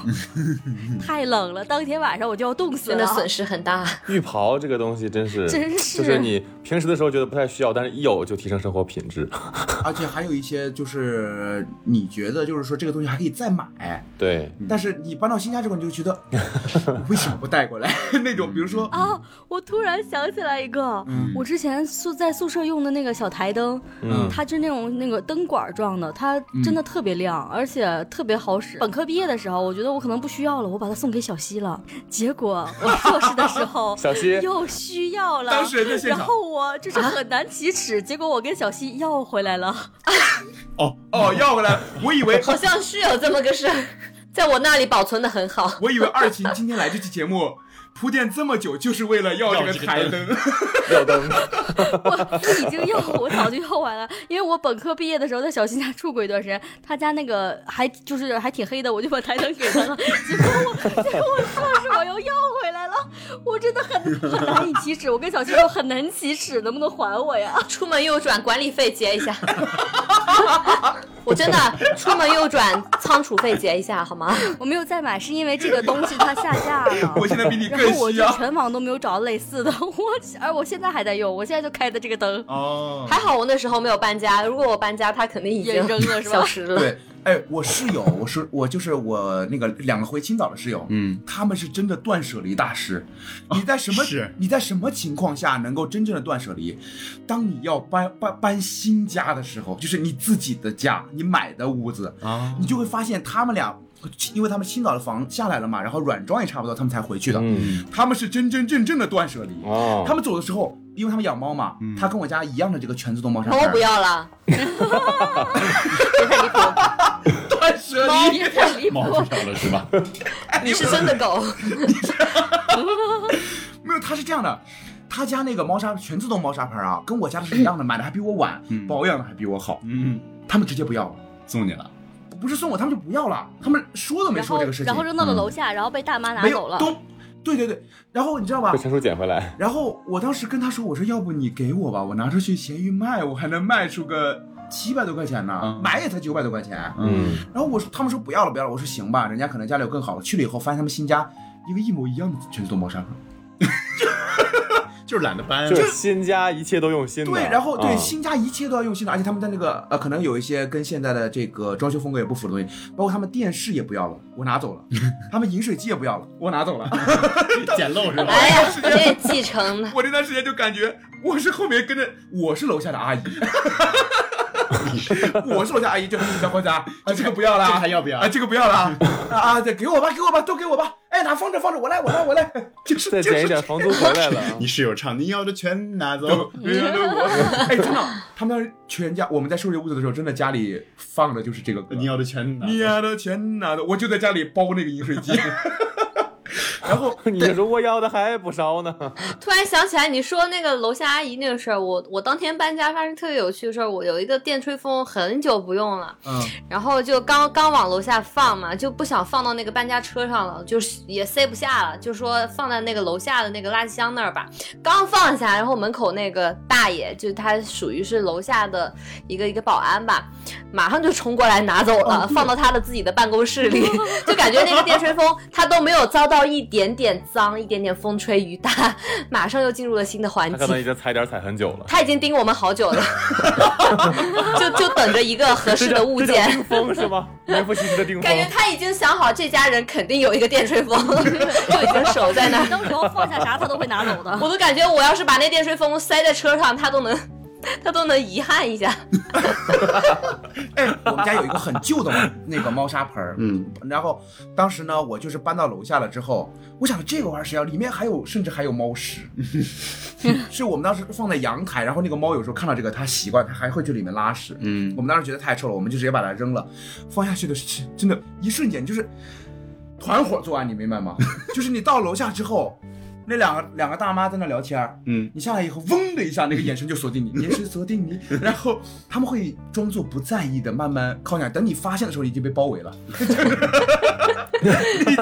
太冷了，当天晚上我就要冻死了。真的损失很大。浴袍这个东西真是，真是就是你平时的时候觉得不太需要，但是一有就提升生活品质。而且还有一些就是你觉得就是说这个东西还可以再买，对，但是你搬到新家之后你就觉得为什么不带过来那种，比如说啊！我突然想起来一个，嗯我之前宿在宿舍用的那个小台灯，嗯它是那种那个灯管状的，它真的特别亮，而且特别好使。本科毕业的时候，我觉得我可能不需要了，我把它送给小西了。结果我硕士的时候，小西又需要了，当时人在现场然后我就是很难启齿，结果我跟小西要回来了。哦哦要回来，我以为好像是有这么个事儿，在我那里保存的很好。我以为二琴今天来这期节目铺垫这么久，就是为了要这个台灯。吊灯，我我已经要，我早就要完了，因为我本科毕业的时候在小新家住过一段时间，他家那个还就是还挺黑的，我就把台灯给他了，结果我结果我硕士我又要回来了，我真的很很难以启齿，我跟小新说很难启齿，能不能还我呀？出门右转管理费结一下。我真的出门右转仓储费结一下好吗？我没有再买，是因为这个东西它下架了。我现在比你然后我就。全网都没有找到类似的，我而我现在还在用，我现在就开的这个灯。哦，还好我那时候没有搬家，如果我搬家，它肯定已经也扔了是吧消失了。对，哎，我室友，我是我就是我那个两个回青岛的室友，嗯，他们是真的断舍离大师。你在什么、是你在什么情况下能够真正的断舍离？当你要搬搬搬新家的时候，就是你自己的家，你买的屋子，啊你就会发现他们俩。因为他们青岛的房下来了嘛，然后软装也差不多，他们才回去的。嗯，他们是真真正正的断舍离。哦，他们走的时候，因为他们养猫嘛，他跟我家一样的这个全自动猫砂盆。猫不要了，猫离。别太离谱猫，不要了是吧？你是真的狗。没有，他是这样的，他家那个猫砂全自动猫砂盆啊，跟我家的是一样的，买的还比我晚，嗯保养的还比我好。嗯，他们直接不要了，送你了。不是送我，他们就不要了，他们说都没说这个事情，然后扔到了楼下，然后被大妈拿走了。有都，对对对，然后你知道吧被？陈叔捡回来，然后我当时跟他说，我说要不你给我吧，我拿出去闲鱼卖，我还能卖出个七百多块钱呢，嗯买也才九百多块钱。嗯，然后我说，他们说不要了，不要了。我说行吧，人家可能家里有更好的。去了以后，发现他们新家一个一模一样的全自动猫砂盆。就是懒得搬，就是新家一切都用心的。对，然后对嗯新家一切都要用心的，而且他们的那个呃，可能有一些跟现在的这个装修风格也不符的东西，包括他们电视也不要了，我拿走了；他们饮水机也不要了，我拿走了。捡漏是吧？哎呀，这继承的。我这段时间就感觉我是后面跟着，我是楼下的阿姨，我是我家阿姨，就小伙子啊，啊这个不要了，还要不要？啊，这个不要了啊啊，对，给我吧，给我吧，都给我吧，哎，拿放着放着，我来我来我来，就是再就是减一点房租回来了。你室友唱你要的全拿走，我，哎，真的，他们当时全家，我们在收拾屋子的时候，真的家里放的就是这个歌。你要的全拿走。你。要的全拿走，我就在家里包那个饮水机，然后 你如果要的还不少呢。突然想起来，你说那个楼下阿姨那个事儿，我我当天搬家发生特别有趣的事儿，我有一个电吹风很久不用了，嗯，然后就刚刚往楼下放嘛，就不想放到那个搬家车上了，就是也塞不下了，就说放在那个楼下的那个垃圾箱那儿吧。刚放下，然后门口那个大爷，就他属于是楼下的一个一个保安吧，马上就冲过来拿走了，放到他的自己的办公室里，就感觉那个电吹风他都没有遭到一点点脏，一点点风吹雨打，马上又进入了新的环他可能已。经踩点踩很久了。他已经盯我们好久了，就就等着一个合适的物件。这叫冰封是吗？名副其实的冰封感。觉他已经想好这家人肯定有一个电吹风，就已经守在那儿。到时候放下啥他都会拿走的。我都感觉我要是把那电吹风塞在车上，他都能，他都能遗憾一下。哎，我们家有一个很旧的那个猫砂盆儿，嗯，然后当时呢，我就是搬到楼下了之后，我想这个玩意儿谁要？里面还有甚至还有猫屎，是我们当时放在阳台，然后那个猫有时候看到这个，它习惯，它还会去里面拉屎。嗯我们当时觉得太臭了，我们就直接把它扔了。放下去的是真的，一瞬间就是团伙作案，你明白吗？就是你到楼下之后，那两个两个大妈在那聊天儿，嗯，你下来以后，嗡的一下，那个眼神就锁定你，眼神锁定你，然后他们会装作不在意的慢慢靠近，等你发现的时候，你已经被包围了，你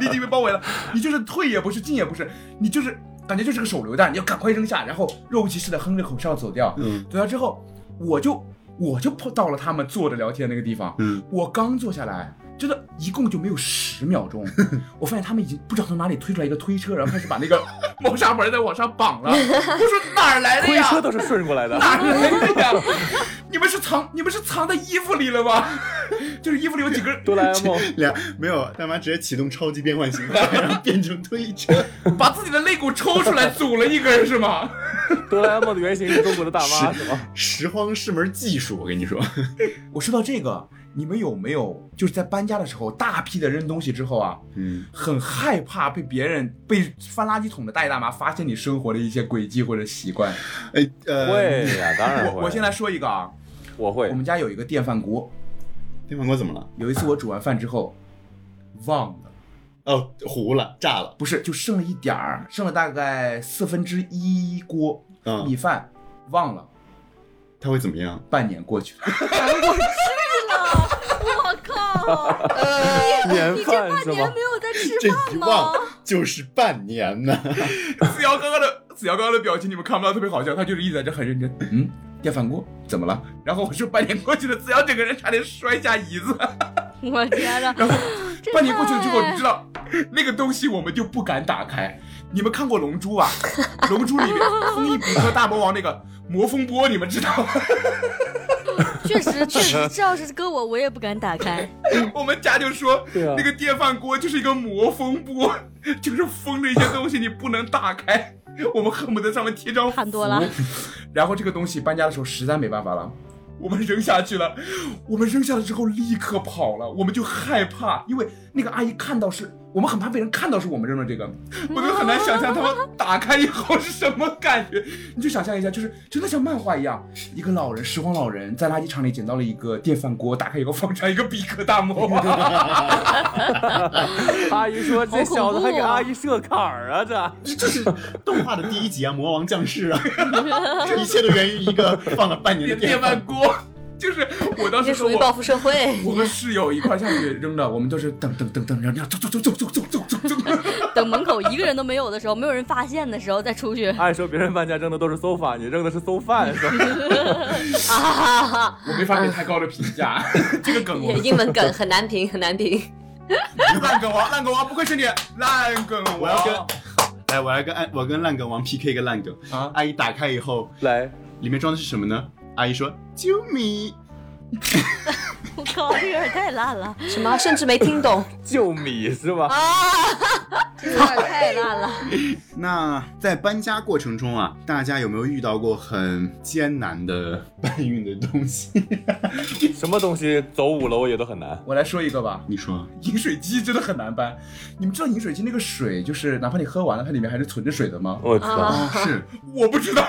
你已经被包围了，你就是退也不是，进也不是，你就是感觉就是个手榴弹，你要赶快扔下，然后若无其事的哼着口哨走掉。嗯走掉之后，我就我就碰到了他们坐着聊天那个地方，嗯，我刚坐下来，真的，一共就没有十秒钟，我发现他们已经不知道从哪里推出来一个推车，然后开始把那个 猫砂盆在往上绑了。我说哪儿来的呀？推车都是顺过来的。哪儿来的呀？你们是藏你们是藏在衣服里了吗？就是衣服里有几根，哆啦 A 梦，两没有，大妈直接启动超级变换形态，然后变成推车。把自己的肋骨抽出来组了一根是吗？哆啦 A 梦的原型是中国的大妈是吗？拾荒是门技术，我跟你说，我说到这个，你们有没有就是在搬家的时候大批的扔东西之后啊，嗯，很害怕被别人被翻垃圾桶的大爷大妈发现你生活的一些轨迹或者习惯？哎呃，会呀，当然会。我我先来说一个啊，我会我。们家有一个电饭锅，电饭锅怎么了？有一次我煮完饭之后忘了。哦，糊了，炸了。不是，就剩了一点儿，剩了大概四分之一锅嗯米饭，忘了。它会怎么样？半年过去了，我靠！年你这半年没？有在吃饭吗一忘？就是半年呢。子瑶刚刚的子瑶刚刚的表情你们看不到，特别好笑，他就是一直在这很认真。嗯，电饭锅怎么了？然后我说半年过去了，子瑶整个人差点摔下椅子。我天呐，然后半年过去了之后，你知道那个东西我们就不敢打开。你们看过《龙珠》啊？《龙珠》里面风一比克大魔王那个魔风波，你们知道吗？确实 确实，这要是搁我，我也不敢打开。我们家就说，啊那个电饭锅就是一个魔风波，就是封着一些东西，你不能打开。我们恨不得上面贴张看多了。然后这个东西搬家的时候实在没办法了。我们扔下去了，我们扔下了之后立刻跑了，我们就害怕，因为那个阿姨看到是我们很怕被人看到是我们扔的这个，我都很难想象他们打开以后是什么感觉。你就想象一下，就是真的像漫画一样，一个老人拾荒老人在垃圾场里捡到了一个电饭锅，打开以后放出来一个比克大魔王。阿姨说这小子还给阿姨设坎儿啊，这。这这是动画的第一集啊，魔王降世啊，这一切都源于一个放了半年的电饭锅，就是我当时和我属于报复社会。我和室友一块儿下去扔的，我们都是等等等等，然后走走走走走走走走走。等门口一个人都没有的时候，没有人发现的时候再出去。按说别人搬家扔的都是 sofa，，你扔的是馊饭是吧？啊哈哈！我没法给太高的评价，这个梗我英文梗很难评，很难评。烂梗王，烂梗王，不愧是你，烂梗王。我要跟来，我来跟安，我跟烂梗王 PK 一个烂梗啊阿姨打开以后，来，里面装的是什么呢？阿姨说：“啾米。我靠，这有点太烂了，什么？甚至没听懂。救米是吧？啊这有点太烂了。”那在搬家过程中啊，大家有没有遇到过很艰难的搬运的东西？什么东西走五楼也都很难。我来说一个吧，你说，饮水机真的很难搬。你们知道饮水机那个水，就是哪怕你喝完了，它里面还是存着水的吗？我知道，哦，是我不知道。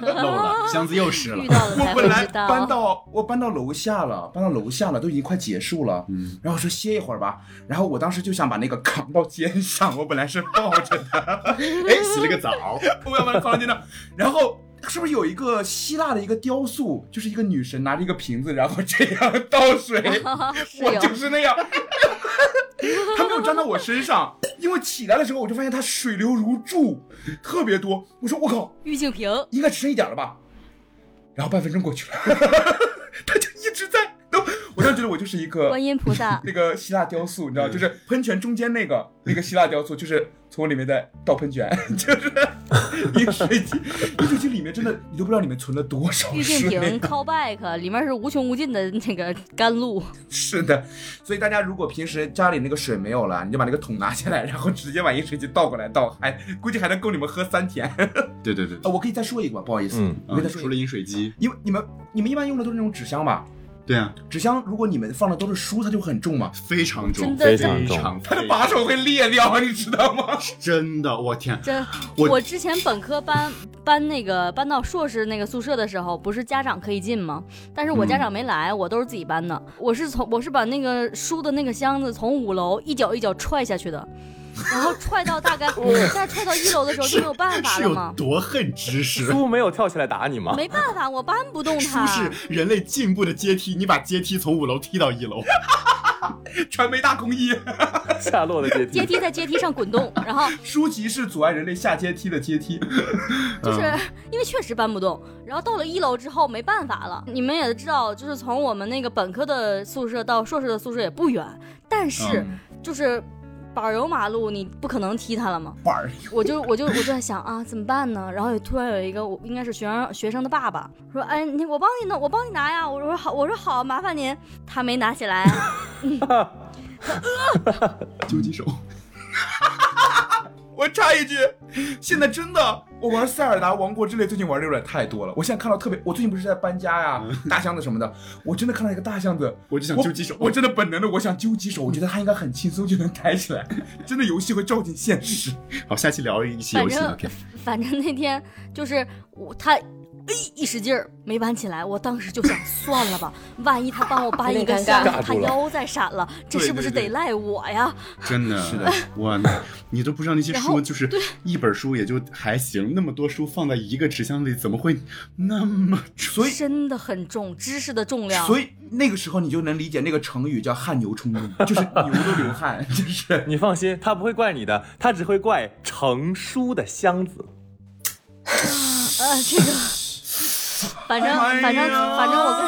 漏了，箱子又湿了我本来。搬到我搬到楼下了，搬到楼下了，都已经快结束了。嗯，然后我说歇一会儿吧，然后我当时就想把那个扛到肩上，我本来是抱着的，哎，洗了个澡，我要把它扛到肩上，然后。是不是有一个希腊的一个雕塑，就是一个女神拿着一个瓶子，然后这样倒水？我就，是那样，他没有沾到我身上，因为起来的时候我就发现它水流如注，特别多。我说我靠，玉净瓶，应该只剩一点了吧？然后半分钟过去了，他就一直在。都，我当时觉得我就是一个观音菩萨，那个希腊雕塑，你知道，就是喷泉中间那个那个希腊雕塑，就是从里面在倒喷泉，就是饮水机，饮水机里面真的你都不知道里面存了多少玉净水。瓶 callback 里面是无穷无尽的那个甘露。是的，所以大家如果平时家里那个水没有了，你就把那个桶拿下来，然后直接把饮水机倒过来倒，还估计还能够你们喝三天。对对对，啊，我可以再说一个吧，不好意思，嗯我可以再说一个，除了饮水机，因为你们你们一般用的都是那种纸箱吧？对啊，纸箱如果你们放的都是书，它就很重嘛，非常重，非常重它的把手会裂掉，你知道吗？真的，我天，真，我我之前本科搬搬那个搬到硕士那个宿舍的时候，不是家长可以进吗？但是我家长没来，我都是自己搬的。我是从我是把那个书的那个箱子从五楼一脚一脚踹下去的，然后踹到大概 再踹到一楼的时候就没有办法是有了嘛，多恨知识？书没有跳起来打你吗？没办法，我搬不动它。书是人类进步的阶梯，你把阶梯从五楼踢到一楼，传媒大公益，下落的阶梯。阶梯在阶梯上滚动，然后 书籍是阻碍人类下阶梯的阶梯。就是嗯因为确实搬不动，然后到了一楼之后没办法了。你们也知道，就是从我们那个本科的宿舍到硕士的宿舍也不远，但是嗯就是柏油马路，你不可能踢他了吗。板儿，我就我就我就在想啊，怎么办呢？然后有突然有一个我应该是学生学生的爸爸说，哎，你我帮你弄，我帮你拿呀。我说好，我说好，麻烦您。他没拿起来，究极手。我插一句，现在真的，我玩塞尔达王国之泪最近玩的有点太多了。我现在看到特别，我最近不是在搬家呀，大箱子什么的，我真的看到一个大箱子，我就想揪几手我真的本能的我想揪几手，我觉得它应该很轻松就能抬起来，真的游戏会照进现实。好，下期聊一期游戏反正，OK。反正那天就是我他。哎，一使劲儿没搬起来，我当时就想算了吧，万一他帮我 搬一个箱他腰再闪了，这是不是得赖我呀？真的 是的，我，你都不知道那些书就是一本书也就还行，那么多书放在一个纸箱里，怎么会那么重？所以真的很重，知识的重量。所以那个时候你就能理解那个成语叫汗牛充栋，就是牛都流汗，就是你放心，他不会怪你的，他只会怪成书的箱子。啊，这个，反正反正反正我跟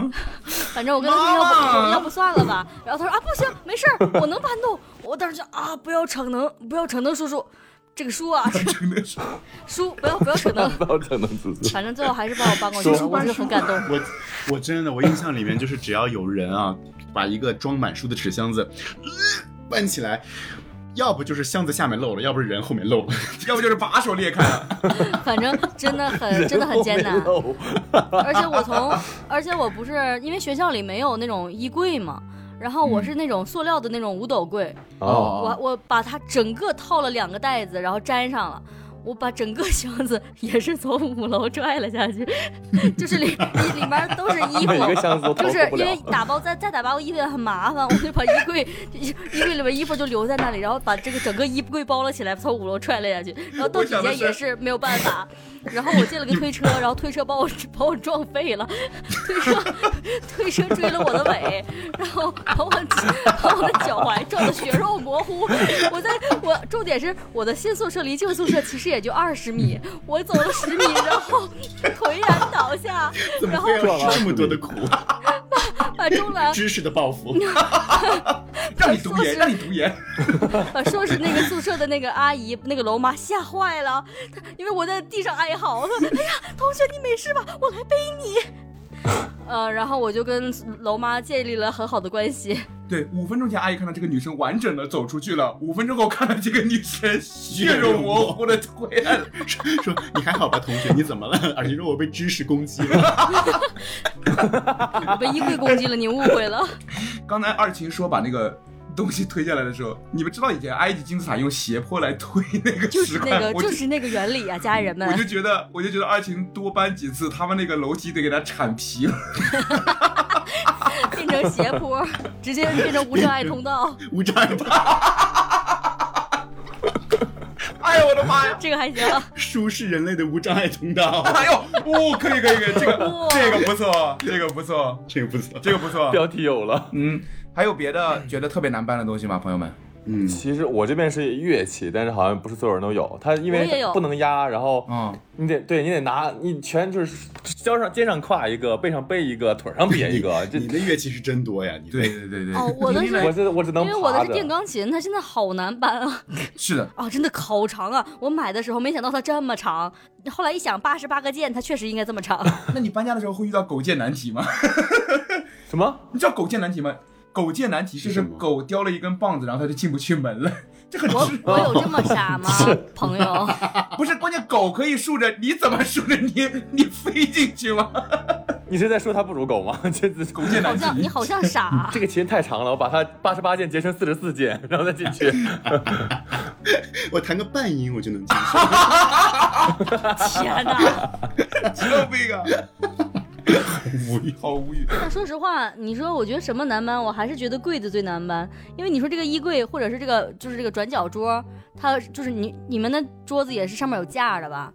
跟 反正我跟他说要不要不算了吧，然后他说啊不行，没事儿，我能搬动。我当时就啊不要逞能，不要逞能，叔叔，这个书啊，书不要不要逞能。不要逞能。反正最后还是把我搬过去了，我就很感动。我我真的，我印象里面就是只要有人啊，把一个装满书的纸箱子、呃搬起来，要不就是箱子下面漏了，要不是人后面漏了。要不就是把手裂开了。反正真的很真的很艰难而且我从，而且我不是因为学校里没有那种衣柜嘛，然后我是那种塑料的那种五斗柜，哦，我我把它整个套了两个袋子，然后粘上了。我把整个箱子也是从五楼拽了下去，就是里 里里面都是衣服，就是因为。打包再再打包衣服也很麻烦，我就把衣柜衣衣柜里面衣服就留在那里，然后把这个整个衣柜包了起来，从五楼踹了下去，然后到底下也是没有办法，然后我借了个推车，然后推车把我把我撞废了，推车推车追了我的尾，然后把我把我的脚踝撞得血肉模糊。我在我重点是我的新宿舍离旧宿舍其实也就二十米，我走了十米，然后颓然倒下，然后怎么会有这么多的苦？知识的报复。让你读研，让你读研。把 说是那个宿舍的那个阿姨，那个楼妈吓坏了，她因为我在地上哀嚎，她说：“哎呀，同学你没事吧？我来背你。”呃，然后我就跟楼妈建立了很好的关系。对，五分钟前阿姨看到这个女生完整的走出去了，五分钟后看到这个女生血肉模糊的回来了。说你还好吧，同学？你怎么了？而且说我被知识攻击了。我被衣柜攻击了，你误会了。刚才二琴说把那个东西推下来的时候，你们知道以前埃及金字塔用斜坡来推 那个就石块，是那个，我就是那个原理啊，家人们我就。觉得，我就觉得二琴多搬几次，他们那个楼梯得给它铲皮了。变成斜坡，直接变成无障碍通道，无障碍吧，哎呦我的妈呀！这个还行。舒适人类的无障碍通道，哎呦，哦，可以可以可以，这个哇这个不错，这个不错，这个不错。这个不错。标题有了。嗯，还有别的觉得特别难搬的东西吗，朋友们？嗯，其实我这边是乐器，但是好像不是所有人都有。它因为不能压，然后嗯，你得对你得拿，你全就是腰上肩上挎一个，背上背一个，腿上别一个。这你的乐器是真多呀，你对对对对。哦我的是我这我只能因为我的。是电钢琴，它现在好难搬啊！是的，啊，真的好长啊！我买的时候没想到它这么长，后来一想，八十八个键，它确实应该这么长。那你搬家的时候会遇到狗键难题吗？什么？你知道狗键难题吗？狗界难题就是狗叼了一根棒子，然后它就进不去门了。这很我直，我有这么傻吗，朋友？不是关键，狗可以竖着，你怎么竖着你你飞进去吗？你是在说它不如狗吗？这这狗键难题，好像你好像傻，这个琴太长了，我把它八十八键截成四十四键，然后再进去。我弹个半音我就能进去。天哪！救命啊！无语。好无语。但说实话，你说我觉得什么难搬，我还是觉得柜子最难搬，因为你说这个衣柜或者是这个就是这个转角桌，它就是你你们的桌子也是上面有架的吧？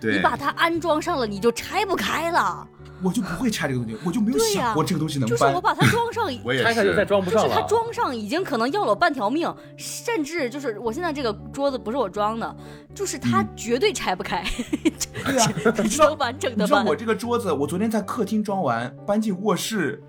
对你把它安装上了，你就拆不开了。我就不会拆这个东西，我就没有想过这个东西能搬就是我。把它装上，我也拆开就再是。就是它装不上了。装上已经可能要了我半条命，甚至就是我现在这个桌子不是我装的，就是它嗯绝对拆不开，对啊，你只知道完整的搬你知道我。这个桌子，我昨天在客厅装完，搬进卧室，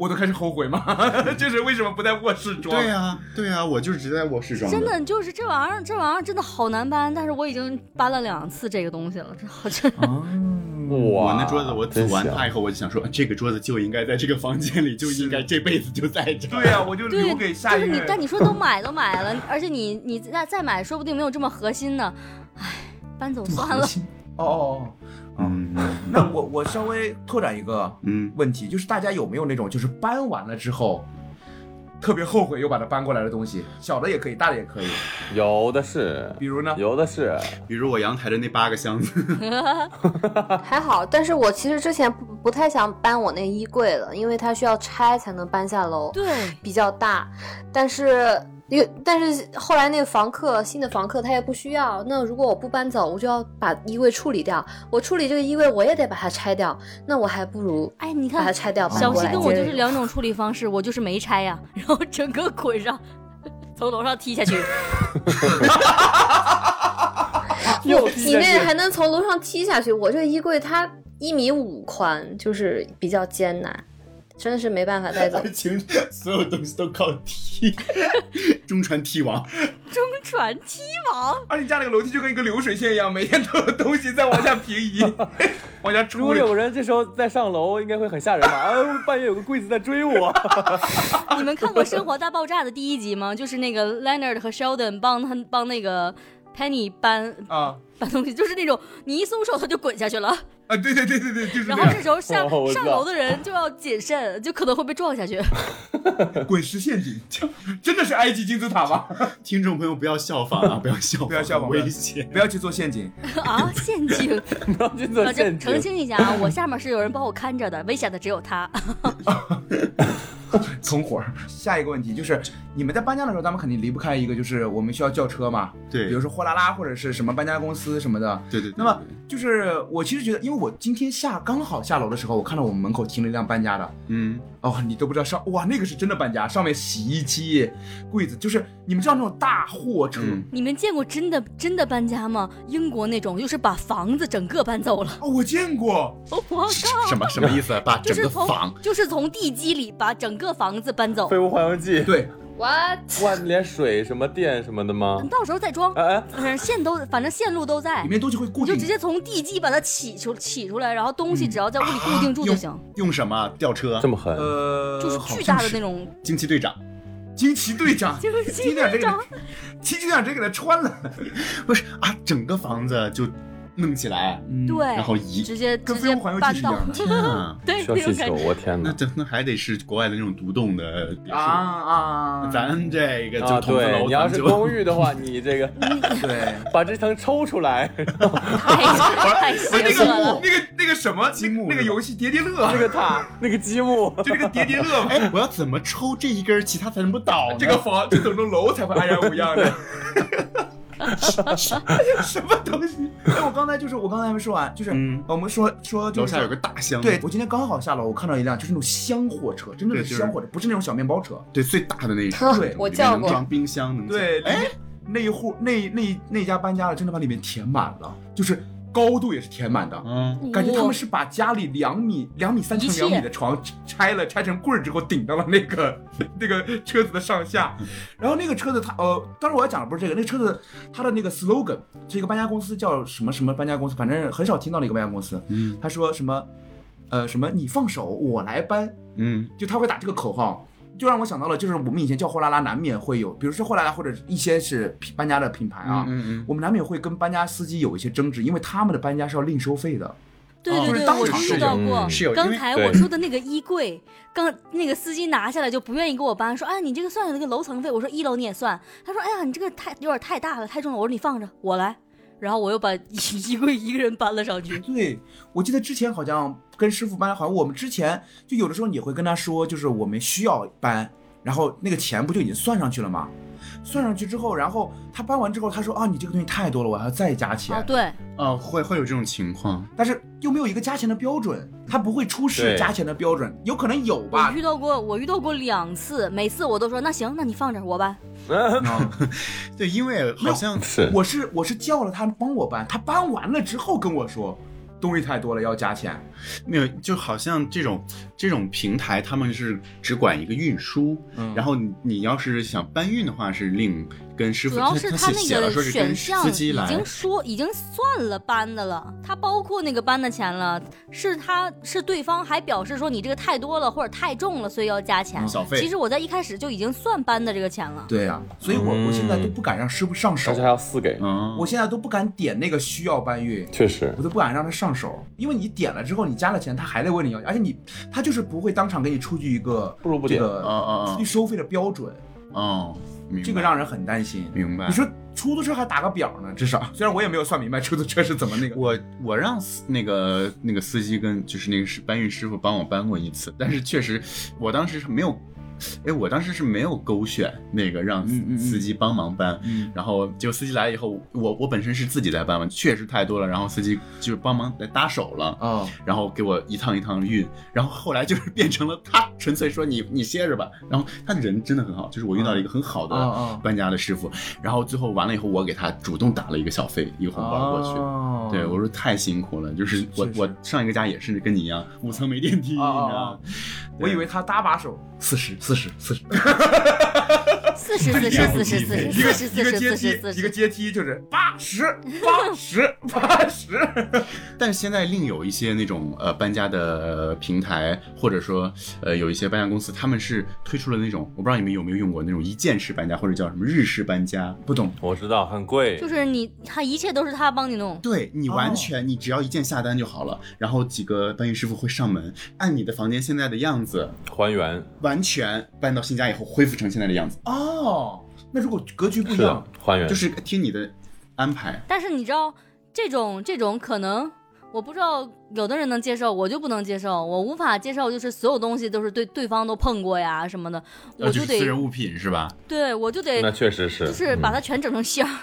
我都开始后悔吗？就是为什么不在卧室装？对呀，对呀，我就是直接在卧室装真的就是这玩意儿，这玩意儿真的好难搬，但是我已经搬了两次这个东西了，这好真。哦，哇，我那桌子我组完它以后，我就想说，这个桌子就应该在这个房间里，就应该这辈子就在这儿。对呀、我就，留给下一就是你，但你说都买都买了，而且你你再再买，说不定没有这么核心呢。唉，搬走算了。哦哦哦，嗯 那我我稍微拓展一个嗯，问题，就是大家有没有那种就是搬完了之后特别后悔又把它搬过来的东西？小的也可以，大的也可以。有的是，比如呢？有的是。比如我阳台的那八个箱子 还好，但是我其实之前不不太想搬我那衣柜了，因为它需要拆才能搬下楼，对，比较大。但是因为但是后来那个房客新的房客他也不需要，那如果我不搬走，我就要把衣柜处理掉。我处理这个衣柜，我也得把它拆掉，那我还不如哎，你看把它，拆掉搬小西。跟我就是两种处理方式，我就是没拆呀，然后整个滚上，从楼上踢下去。又你那还能从楼上踢下去，我这个衣柜它一米五宽，就是比较艰难，真的是没办法带走爱。情所有东西都靠踢，中传踢王。中传踢王，而你家那个楼梯就跟一个流水线一样，每天都有东西在往下平移，往下如出溜。果有人这时候再上楼，应该会很吓人吧？啊，半夜有个柜子在追我。你们看过《生活大爆炸》的第一集吗？就是那个 Leonard 和 Sheldon 帮他帮那个 Penny 搬啊搬东西，就是那种你一松手他就滚下去了，啊！对对对对对，就是然后这，时候上哦我知道上楼的人就要谨慎，就可能会被撞下去。滚石陷阱，真的是埃及金字塔吗？听众朋友不要效仿啊，不要效仿，不要效仿危险。不要去做陷阱。啊，陷阱！不要去做陷阱澄。清一下啊，我下面是有人帮我看着的，危险的只有他。从火儿。下一个问题就是，你们在搬家的时候，咱们肯定离不开一个，就是我们需要叫车嘛，对比如说货拉拉或者是什么搬家公司什么的。对对对。那么就是我其实觉得，因为我今天下刚好下楼的时候，我看到我们门口停了一辆搬家的，嗯，哦，你都不知道上哇，那个是真的搬家，上面洗衣机、柜子，就是你们知道那种大货车。嗯你们见过真的真的搬家吗？英国那种就是把房子整个搬走了。哦，我见过，我靠！什么什么意思？把整就是从个房就是从地基里把整个房子搬走。废物环游记，对 What？哇，连水什么电什么的吗？到时候再装，哎哎，反正线都反正线路都在里，面东西会固定你就直。接从地基把它起出起出来，然后东西只要在屋里固定住就用行，用什么吊车这？么狠？呃，就是巨大的那种。惊奇队长惊奇队长，惊奇队长 这个队长，惊奇队长 直接给他穿了。不是啊，整个房子就弄起来，嗯对，然后移。直接跟直接飞鸿环游记搬到是一样的。天啊！对需要气球。我天哪！那这那还得是国外的那种独栋的别墅。啊啊！咱这个就啊，筒子楼，对你要是公寓的话，你这个 对，把这层抽出来，太太邪那个。那个那个什么积木那个游戏叠叠乐，那个塔，那个积木，就那个叠叠乐嘛。哎，我要怎么抽这一根儿，其他才能不倒呢？这个房这整栋楼才会安然无恙的。什么东西？哎，我刚才就是我刚才还没说完，就是嗯。我们说说就是楼下有个大箱，对，我今天刚好下楼，我看到一辆就是那种箱货车，真的对就是是箱货车，不是那种小面包车。对，最大的那一呵种，对我叫过装冰箱，能对，哎，那一户那那那家搬家了，真的把里面填满了，就是高度也是填满的。嗯，感觉他们是把家里两米、两米三乘两米的床拆了，拆成棍儿之后顶到了那个 那个车子的上下。然后那个车子它呃，当然我要讲的不是这个，那个车子它的那个 slogan 是一个搬家公司叫什么什么搬家公司，反正很少听到的一个搬家公司。嗯他说什么呃什么你放手我来搬，嗯就他会打这个口号。就让我想到了，就是我们以前叫货拉拉，难免会有，比如说货拉拉或者一些是品搬家的品牌啊，嗯嗯我们难免会跟搬家司机有一些争执，因为他们的搬家是要另收费的。对对对，我当场遇到过嗯。是有，刚才我说的那个衣柜，刚那个司机拿下来就不愿意给我搬，说哎你这个算那个楼层费，我说一楼你也算，他说哎呀你这个太有点太大了，太重了，我说你放着我来，然后我又把衣衣柜一个人搬了上去。对，我记得之前好像跟师傅搬，好像我们之前就有的时候你会跟他说，就是我们需要搬，然后那个钱不就已经算上去了吗？算上去之后，然后他搬完之后，他说啊，你这个东西太多了，我还要再加钱。哦，对，啊会会有这种情况，但是又没有一个加钱的标准，他不会出示加钱的标准，有可能有吧我遇？到过，我遇到过两次，每次我都说那行，那你放着我搬。啊，对，因为好像是我是我是叫了他帮我搬，他搬完了之后跟我说，东西太多了要加钱。没有，就好像这种这种平台，他们是只管一个运输，嗯然后你你要是想搬运的话，是另跟师傅，主要是他他那个选项已经，说已经算了搬的了，他包括那个搬的钱了，是他是对方还表示说你这个太多了或者太重了，所以要加钱。小费其实我在一开始就已经算搬的这个钱了。对呀、所以我我现在都不敢让师傅上手而且，还要四给，嗯，我现在都不敢点那个需要搬运。确实我都不敢让他上手，因为你点了之后，你加了钱，他还得问你要，而且你他就是不会当场给你出具一个不如不点这个哦哦哦出具收费的标准，嗯，这个让人很担心。明白。你说出租车还打个表呢，至少。虽然我也没有算明白出租车是怎么那个，我我让司那个那个司机跟就是那个是搬运师傅帮我搬过一次，但是确实我当时是没有，哎，我当时是没有勾选那个让司机帮忙搬，嗯然后结果司机来了以后，我我本身是自己在搬嘛，确实太多了，然后司机就是帮忙来搭手了。哦，然后给我一趟一趟运，然后后来就是变成了他纯粹说你你歇着吧，然后他人真的很好，就是我遇到了一个很好的搬家的师傅，然后最后完了以后，我给他主动打了一个小费，一个红包过去。哦对，我说太辛苦了，就是我我上一个家也是跟你一样，五层没电梯，你知道吗？我以为他搭把手，四十四十四十，四十。四十四十四十一个四十一个阶四十四十梯四十，一个阶梯就是八十八十八十，但是现在另有一些那种呃搬家的呃平台，或者说呃有一些搬家公司，他们是推出了那种，我不知道你们有没有用过那种一键式搬家，或者叫什么日式搬家。不懂我知道很贵，就是你他一切都是他帮你弄。对你完全，你只要一键下单就好了，然后几个搬运师傅会上门，按你的房间现在的样子，还原。完全搬到新家以后恢复成现在的样子，哦。那如果格局不一样，还原，就是听你的安排。但是你知道这种这种可能，我不知道有的人能接受，我就不能接受，我无法接受，就是所有东西都是对对方都碰过呀什么的，我呃，就是私人得物品是吧？对我就得那确实是，就是把嗯它全整成箱儿。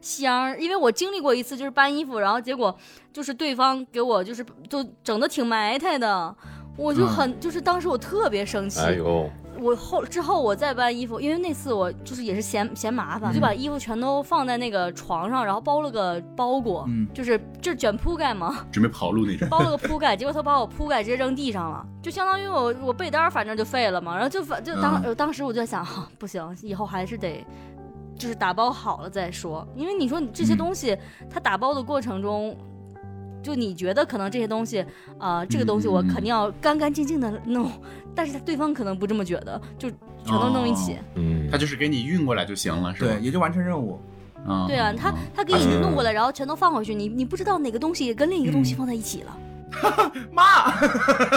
箱，因为我经历过一次，就是搬衣服，然后结果就是对方给我就是就整的挺埋汰的，我就很、就是当时我特别生气，哎呦，我后之后我再搬衣服，因为那次我就是也是嫌嫌麻烦，嗯就把衣服全都放在那个床上，然后包了个包裹，嗯就是 就是卷铺盖嘛，准备跑路那种。包了个铺盖，结果他把我铺盖直接扔地上了，就相当于我我被单儿反正就废了嘛，然后就反就当、当时我就在想，哈不行，以后还是得。就是打包好了再说，因为你说你这些嗯东西，它打包的过程中，就你觉得可能这些东西，啊，这个东西我嗯肯定要干干净净的弄，但是对方可能不这么觉得，就全都弄一起。哦嗯，他就是给你运过来就行了，是吧？对，也就完成任务。嗯，对啊，他嗯他给你弄过来，然后全都放回去，你你不知道哪个东西跟另一个东西放在一起了。妈，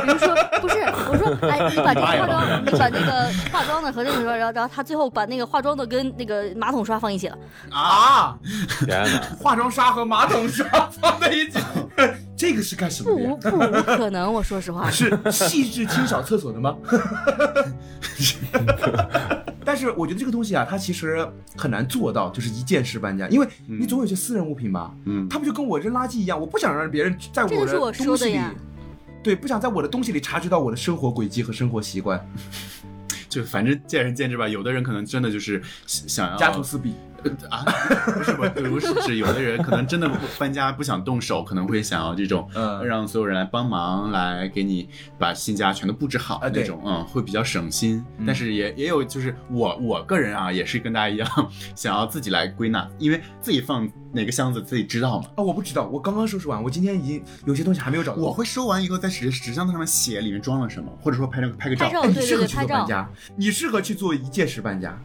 比如说，不是我说，哎，你把这个化妆，你把那个化妆的和这个说，然后然后他最后把那个化妆的跟那个马桶刷放一起了。啊！天哪，化妆刷和马桶刷放在一起，这个是干什么的呀？不不无可能，我说实话。是细致清扫厕所的吗？但是我觉得这个东西啊，它其实很难做到，就是一键式搬家，因为你总有些私人物品吧，嗯，它不就跟我扔垃圾一样，我不想让别人在我的这就是我说东西里，对，不想在我的东西里察觉到我的生活轨迹和生活习惯，就反正见仁见智吧。有的人可能真的就是想想要家徒四壁。啊，不是不不是指有的人可能真的搬家不想动手，可能会想要这种，嗯让所有人来帮忙，来给你把新家全都布置好啊对那种，嗯，会比较省心。嗯但是也也有就是我我个人啊，也是跟大家一样，想要自己来归纳，因为自己放哪个箱子自己知道嘛。啊，我不知道，我刚刚收拾完，我今天已经有些东西还没有找到。我会收完以后在纸纸箱子上面写里面装了什么，或者说拍张拍个照拍。照哎，你对对对，适合去拍照。做搬家，你适合去做一键式搬家。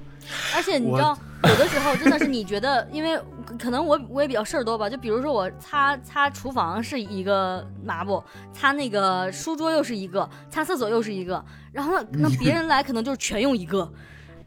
而且你知道，有的时候真的是你觉得，因为可能我我也比较事儿多吧，就比如说我擦擦厨房是一个抹布，擦那个书桌又是一个，擦厕所又是一个，然后那，那别人来可能就是全用一个，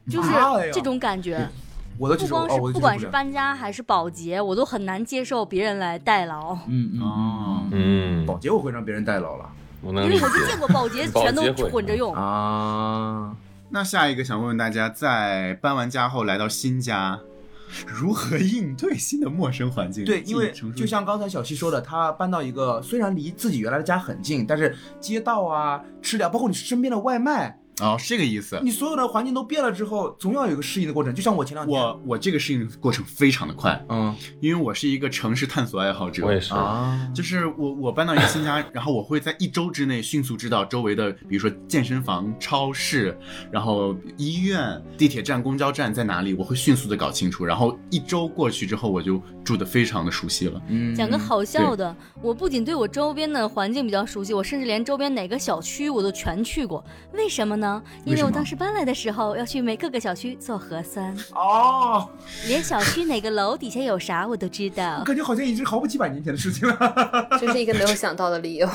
就是这种感觉。不光是不管是搬家还是保洁，我都很难接受别人来代劳，嗯嗯哦嗯，嗯，保洁我会让别人代劳了因为我就。见过保洁 全都混着用。啊。那下一个想问问大家，在搬完家后来到新家，如何应对新的陌生环境？对，因为就像刚才小七说的，他搬到一个虽然离自己原来的家很近，但是街道啊、吃的，包括你身边的外卖，哦，是这个意思。你所有的环境都变了之后，总要有一个适应的过程。就像我前两天，我我这个适应过程非常的快，嗯因为我是一个城市探索爱好者。我也是，啊，就是我我搬到一个新家，然后我会在一周之内迅速知道周围的，比如说健身房、超市，然后医院、地铁站、公交站在哪里，我会迅速的搞清楚。然后一周过去之后，我就住的非常的熟悉了。嗯讲个好笑的，我不仅对我周边的环境比较熟悉，我甚至连周边哪个小区我都全去过。为什么呢？因为我当时搬来的时候要去每各个小区做核酸，哦，连小区哪个楼底下有啥我都知我道。感觉好像已经好几百年前的事情了。这是一个没有想到的理由。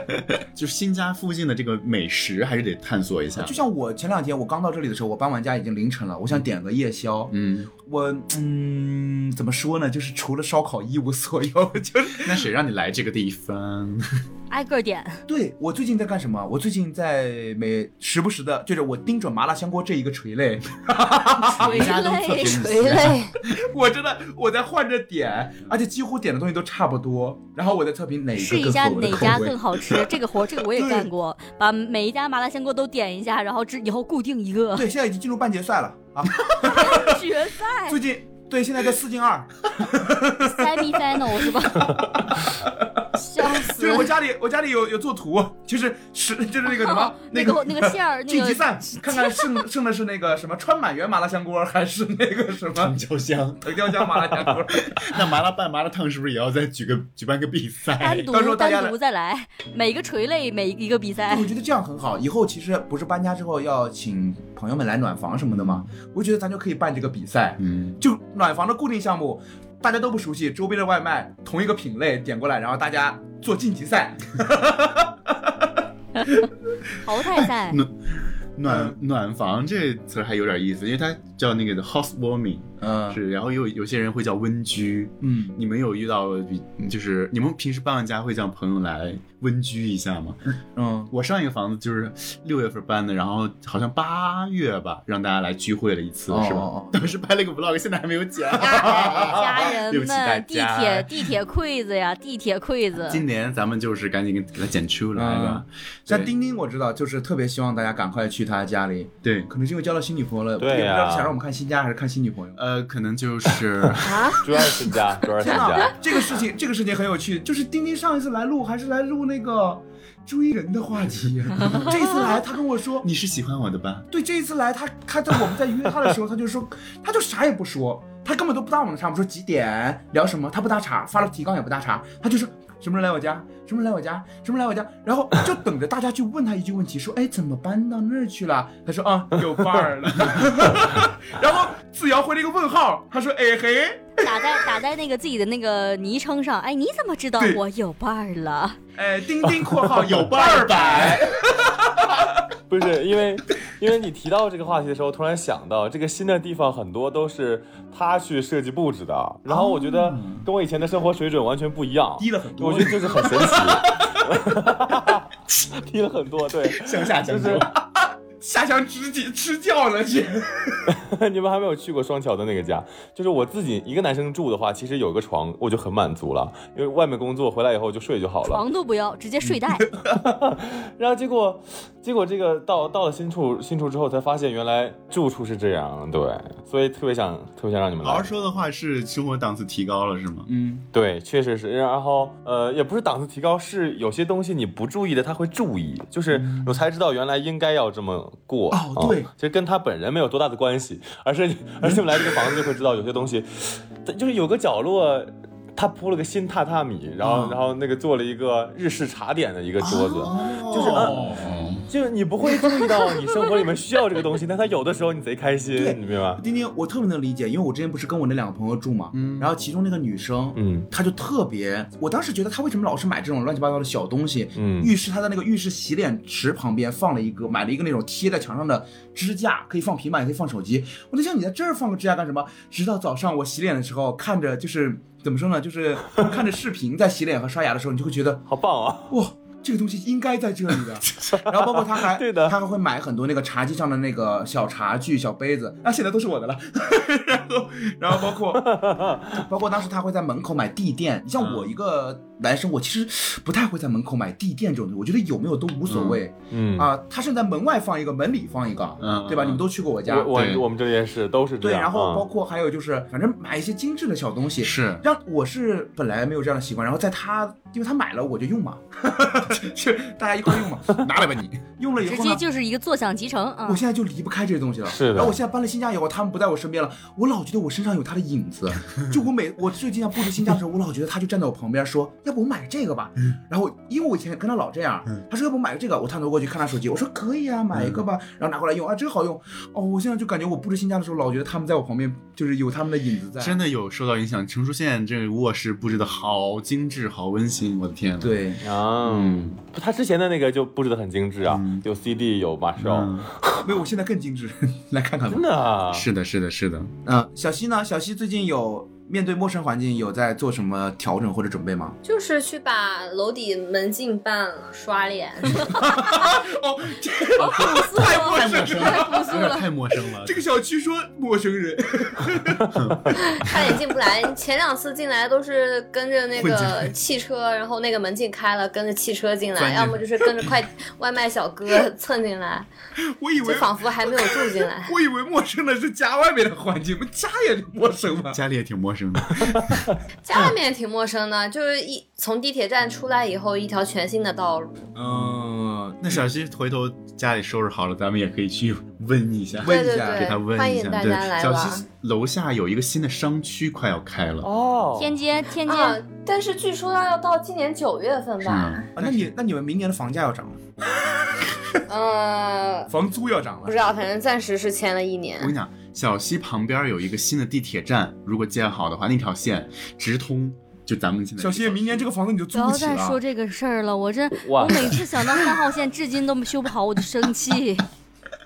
就是新家附近的这个美食还是得探索一下就。像我前两天我刚到这里的时候，我搬完家已经凌晨了，我想点个夜宵，嗯，我嗯怎么说呢，就是除了烧烤一无所有，就是那谁让你来这个地方？挨个点，对我最近在干什么？我最近在每时不时的，就是我盯准麻辣香锅这一个垂类，垂泪。垂泪，我真的我在换着点，而且几乎点的东西都差不多。然后我在测评哪一试一下哪家更好吃，这个活儿这个我也对干过，把每一家麻辣香锅都点一下，然后之以后固定一个。对，现在已经进入半决赛了啊！决赛。最近对，现在在四进二，semi final 是吧？笑死就是！我家里我家里有有做图，就是是就是那个什么那个个那个馅儿，那个晋级赛，看看剩剩的是那个什么川满园麻辣香锅，还是那个什么藤椒香。藤椒香麻辣香锅？那麻辣拌麻辣烫是不是也要再举个举办个比赛单？独到时候单独再来，每个垂类每一个比赛我。觉得这样很好。以后其实不是搬家之后要请朋友们来暖房什么的吗？我觉得咱就可以办这个比赛，嗯，就暖房的固定项目，大家都不熟悉，周边的外卖同一个品类点过来，然后大家做晋级赛。淘汰赛，暖暖暖房这词儿还有点意思，因为它叫那个的 housewarming，嗯是，然后有有些人会叫温居。嗯，你们有遇到比就是你们平时搬完家会叫朋友来温居一下吗？嗯，我上一个房子就是六月份搬的，然后好像八月吧，让大家来聚会了一次，是吧？当时拍了个 vlog，现在还没有剪。家人们，地铁地铁柜子呀，地铁柜子。今年咱们就是赶紧给给它剪出来吧。对像丁丁我知道，就是特别希望大家赶快去他家里，对，可能是因为交了新女朋友了，对呀也不知道想让我们看新家还是看新女朋友。呃，可能就是啊，主要是新家，主要是新家。，这个事情这个事情很有趣，就是丁丁上一次来录还是来录那个追人的话题，这一次来他跟我说，你是喜欢我的吧？对，这一次来他他在我们在约他的时候，他就说他就啥也不说，他根本都不搭我们的茬。我们说几点聊什么，他不搭茬，发了提纲也不搭茬，他就说什么时候来我家，什么时候来我家，什么时候来我家，然后就等着大家去问他一句问题，说哎怎么搬到那儿去了？他说啊有伴儿了，然后子瑶回了一个问号，他说哎嘿。打在打在那个自己的那个昵称上，哎，你怎么知道我有伴儿了？哎，钉钉（括号有伴儿 百不是因为，因为你提到这个话题的时候，突然想到这个新的地方很多都是他去设计布置的，然后我觉得跟我以前的生活水准完全不一样），低了很多。我觉得就是很神奇，低了很多。对，向下就讲究是。下乡吃鸡吃教了去。你们还没有去过双桥的那个家，就是我自己一个男生住的话，其实有个床我就很满足了，因为外面工作回来以后就睡就好了。床都不要，直接睡袋。然后结果，结果这个到到了新处新处之后，才发现原来住处是这样，对，所以特别想特别想让你们来好好。说的话是生活档次提高了是吗？嗯，对，确实是。然后呃，也不是档次提高，是有些东西你不注意的，他会注意，就是我才知道原来应该要这么过。哦对其实跟他本人没有多大的关系，而是而是我们来这个房子就会知道有些东西，就是有个角落。他铺了个新榻榻米，然后、哦然后那个做了一个日式茶点的一个桌子，就是啊，哦，就是你不会注意到你生活里面需要这个东西，但他有的时候你贼开心对，你明白吗？丁丁，我特别能理解，因为我之前不是跟我那两个朋友住嘛，嗯，然后其中那个女生，嗯。她就特别，我当时觉得她为什么老是买这种乱七八糟的小东西，嗯。浴室她的那个浴室洗脸池旁边放了一个，买了一个那种贴在墙上的支架，可以放平板，也可以放手机。我在想你在这儿放个支架干什么？直到早上我洗脸的时候，看着就是怎么说呢，就是 看着视频在洗脸和刷牙的时候，你就会觉得 好棒啊！哇，这个东西应该在这里的。然后包括他还对的他还会买很多那个茶几上的那个小茶具、小杯子，啊，现在都是我的了。然后，然后包括包括当时他会在门口买地垫。你像我一个男生，我其实不太会在门口买地垫这种东西，我觉得有没有都无所谓。嗯啊，他甚至在门外放一个，门里放一个，嗯对吧？你们都去过我家，我对我我们这里也是都是这对，然后包嗯括还有就是，反正买一些精致的小东西，是让我是本来没有这样的习惯，然后在他，因为他买了我就用嘛，就大家一块用嘛，拿来吧你。用了以后呢，直接就是一个坐享其成啊我！现在就离不开这些东西了。是的然后我现在搬了新家以后，他们不在我身边了，我老觉得我身上有他的影子。就我每我最近要布置新家的时候，我老觉得他就站在我旁边说，要不我买这个吧。然后因为我以前跟他老这样，他说要不我买个这个，我探头过去看他手机，我说可以啊，买一个吧。然后拿过来用啊，真好用。哦，我现在就感觉我布置新家的时候，老觉得他们在我旁边，就是有他们的影子在。真的有受到影响。成熟线这个卧室布置的好精致，好温馨，我的天呐。，对，啊，嗯他之前的那个就布置的很精致啊，有 CD 有马少，嗯，没有，我现在更精致，来看看吧真。的啊，是的，是的，是的。嗯、小西呢？小西最近有面对陌生环境有在做什么调整或者准备吗？就是去把楼底门禁办了，刷脸。哦，朴素太陌了，生了太陌生了。有点太陌生了。这个小区说陌生人，差点进不来。前两次进来都是跟着那个汽车，然后那个门禁开了，跟着汽车进来，要么就是跟着快外卖小哥蹭进来，我以为。就仿佛还没有住进来我以为陌生的是家外面的环境，我们家也陌生吧？家里也挺陌生的。家里面也挺陌生的，就是一从地铁站出来以后，一条全新的道路。嗯，那小西回头家里收拾好了，咱们也可以去问一下，问一下给他问一下。欢迎大家来，玩小西。楼下有一个新的商区快要开了，哦，天街，天啊街，，但是据说要到今年九月份吧？？啊，那你那你们明年的房价要涨了，呃，房租要涨了。不知道，反正暂时是签了一年我。跟你讲，小溪旁边有一个新的地铁站，如果建好的话，那条线直通就咱们现在小西，明年这个房子你就租不起了。再说这个事儿了，我这我每次想到三号线，至今都修不好，我就生气。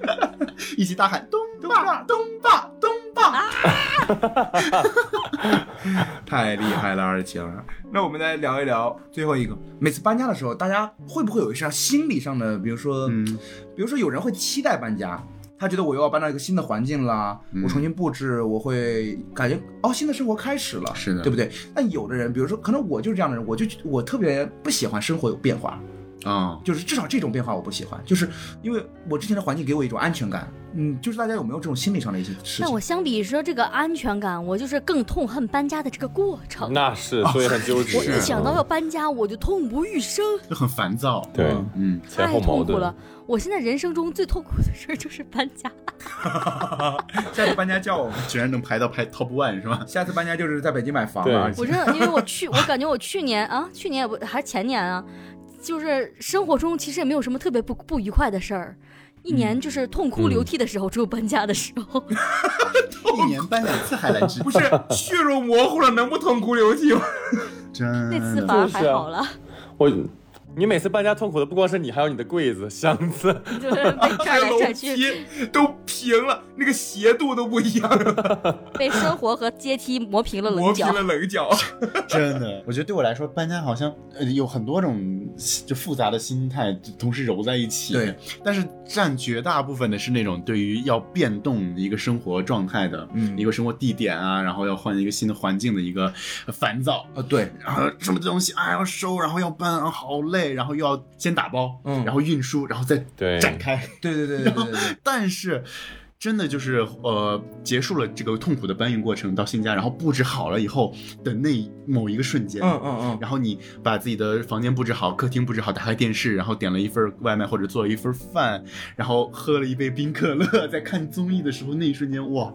一起大喊东爸东爸东爸。太厉害了，二晴。那我们来聊一聊最后一个，每次搬家的时候，大家会不会有一些心理上的，比如说，嗯比如说有人会期待搬家。他觉得我又要搬到一个新的环境啦，嗯我重新布置，我会感觉哦，新的生活开始了，是的对不对？但有的人，比如说，可能我就是这样的人，我就我特别不喜欢生活有变化，啊，就是至少这种变化我不喜欢，就是因为我之前的环境给我一种安全感，嗯，就是大家有没有这种心理上的一些事情？那我相比说这个安全感，我就是更痛恨搬家的这个过程。那是，所以很纠 结。我一想到要搬家，我就痛不欲生，就很烦躁。对，嗯，前太后矛盾痛苦了。。我现在人生中最痛苦的事儿就是搬家。下次搬家叫我们，居然能排到排 top one 是吧？下次搬家就是在北京买房对了。我真的，因为我去，我感觉我去年啊，去年也不还是前年啊，就是生活中其实也没有什么特别不不愉快的事儿。一年就是痛哭流涕的时候，只有搬家的时候。一年搬两次还来之，不是血肉模糊了，能不痛哭流涕吗？真那次的反而还好了，我，你每次搬家痛苦的不光是你，还有你的柜子、箱子。就是被拽来拽去，梯都平了，那个斜度都不一样了，被生活和阶梯磨平了棱角磨平。了棱角。真的，我觉得对我来说，搬家好像呃有很多种就复杂的心态同时揉在一起。对，但是占绝大部分的是那种对于要变动一个生活状态的，嗯一个生活地点啊，然后要换一个新的环境的一个呃烦躁。啊，对，然后什么东西啊要收，然后要搬，啊好累，然后又要先打包，嗯然后运输，然后再展开。对对对对对对对。但是。真的就是呃，结束了这个痛苦的搬运过程到新家，然后布置好了以后的那某一个瞬间，嗯嗯嗯，然后你把自己的房间布置好，客厅布置好，打开电视，然后点了一份外卖或者做了一份饭，然后喝了一杯冰可乐，在看综艺的时候那一瞬间，哇，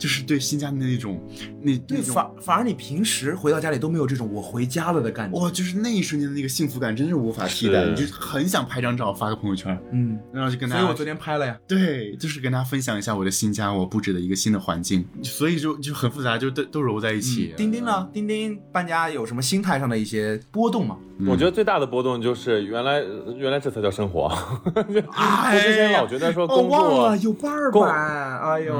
就是对新家的那种那对，那反反而你平时回到家里都没有这种我回家了的感觉。哇，就是那一瞬间的那个幸福感，真是无法替代。你就很想拍张照发个朋友圈，嗯，然后就跟大家，所以我昨天拍了呀。对，就是跟大家分享一下我的新家，我布置的一个新的环境，所以就就很复杂，就都都揉在一起。嗯丁丁呢？丁丁搬家有什么心态上的一些波动吗？嗯我觉得最大的波动就是原来原来这才叫生活。哎我之前老觉得说哦，工作忘了，有伴儿工版。哎呦，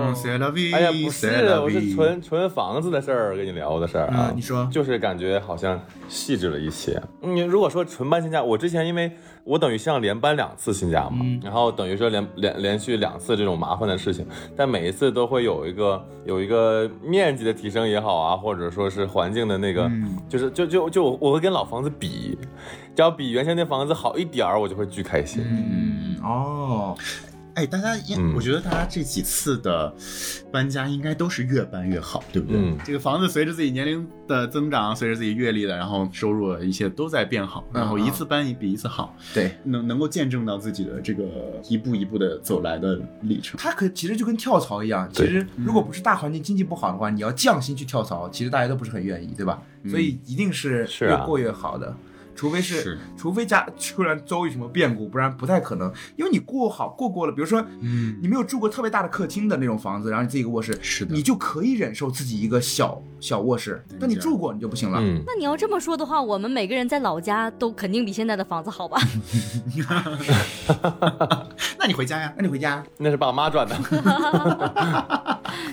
哎呀，不是我是纯纯房子的事儿跟你聊的事儿啊嗯。你说就是感觉好像细致了一些。你如果说纯搬新家，我之前因为我等于像连搬两次新家嘛，嗯然后等于说连连连续两次这种麻烦的事情，但每一次都会有一个有一个面积的提升也好啊，或者说是环境的那个，嗯就是就就就我会跟老房子比，只要比原先那房子好一点儿，我就会巨开心。嗯，哦，哎，大家应，嗯我觉得大家这几次的搬家应该都是越搬越好，对不对？嗯这个房子随着自己年龄的增长，随着自己阅历的，然后收入一切都在变好，嗯然后一次搬一比一次好，对，能能够见证到自己的这个一步一步的走来的历程。它可其实就跟跳槽一样，其实如果不是大环境经济不好的话，你要降薪去跳槽，其实大家都不是很愿意，对吧？所以一定是越过越好的。除非是，是除非家突然遭遇什么变故，不然不太可能。因为你过好过过了，比如说，嗯你没有住过特别大的客厅的那种房子，然后你自己一个卧室，是的你就可以忍受自己一个小小卧室。那你住过，你就不行了。嗯，那你要这么说的话，我们每个人在老家都肯定比现在的房子好吧？那你回家呀？那你回家，那是爸妈赚的。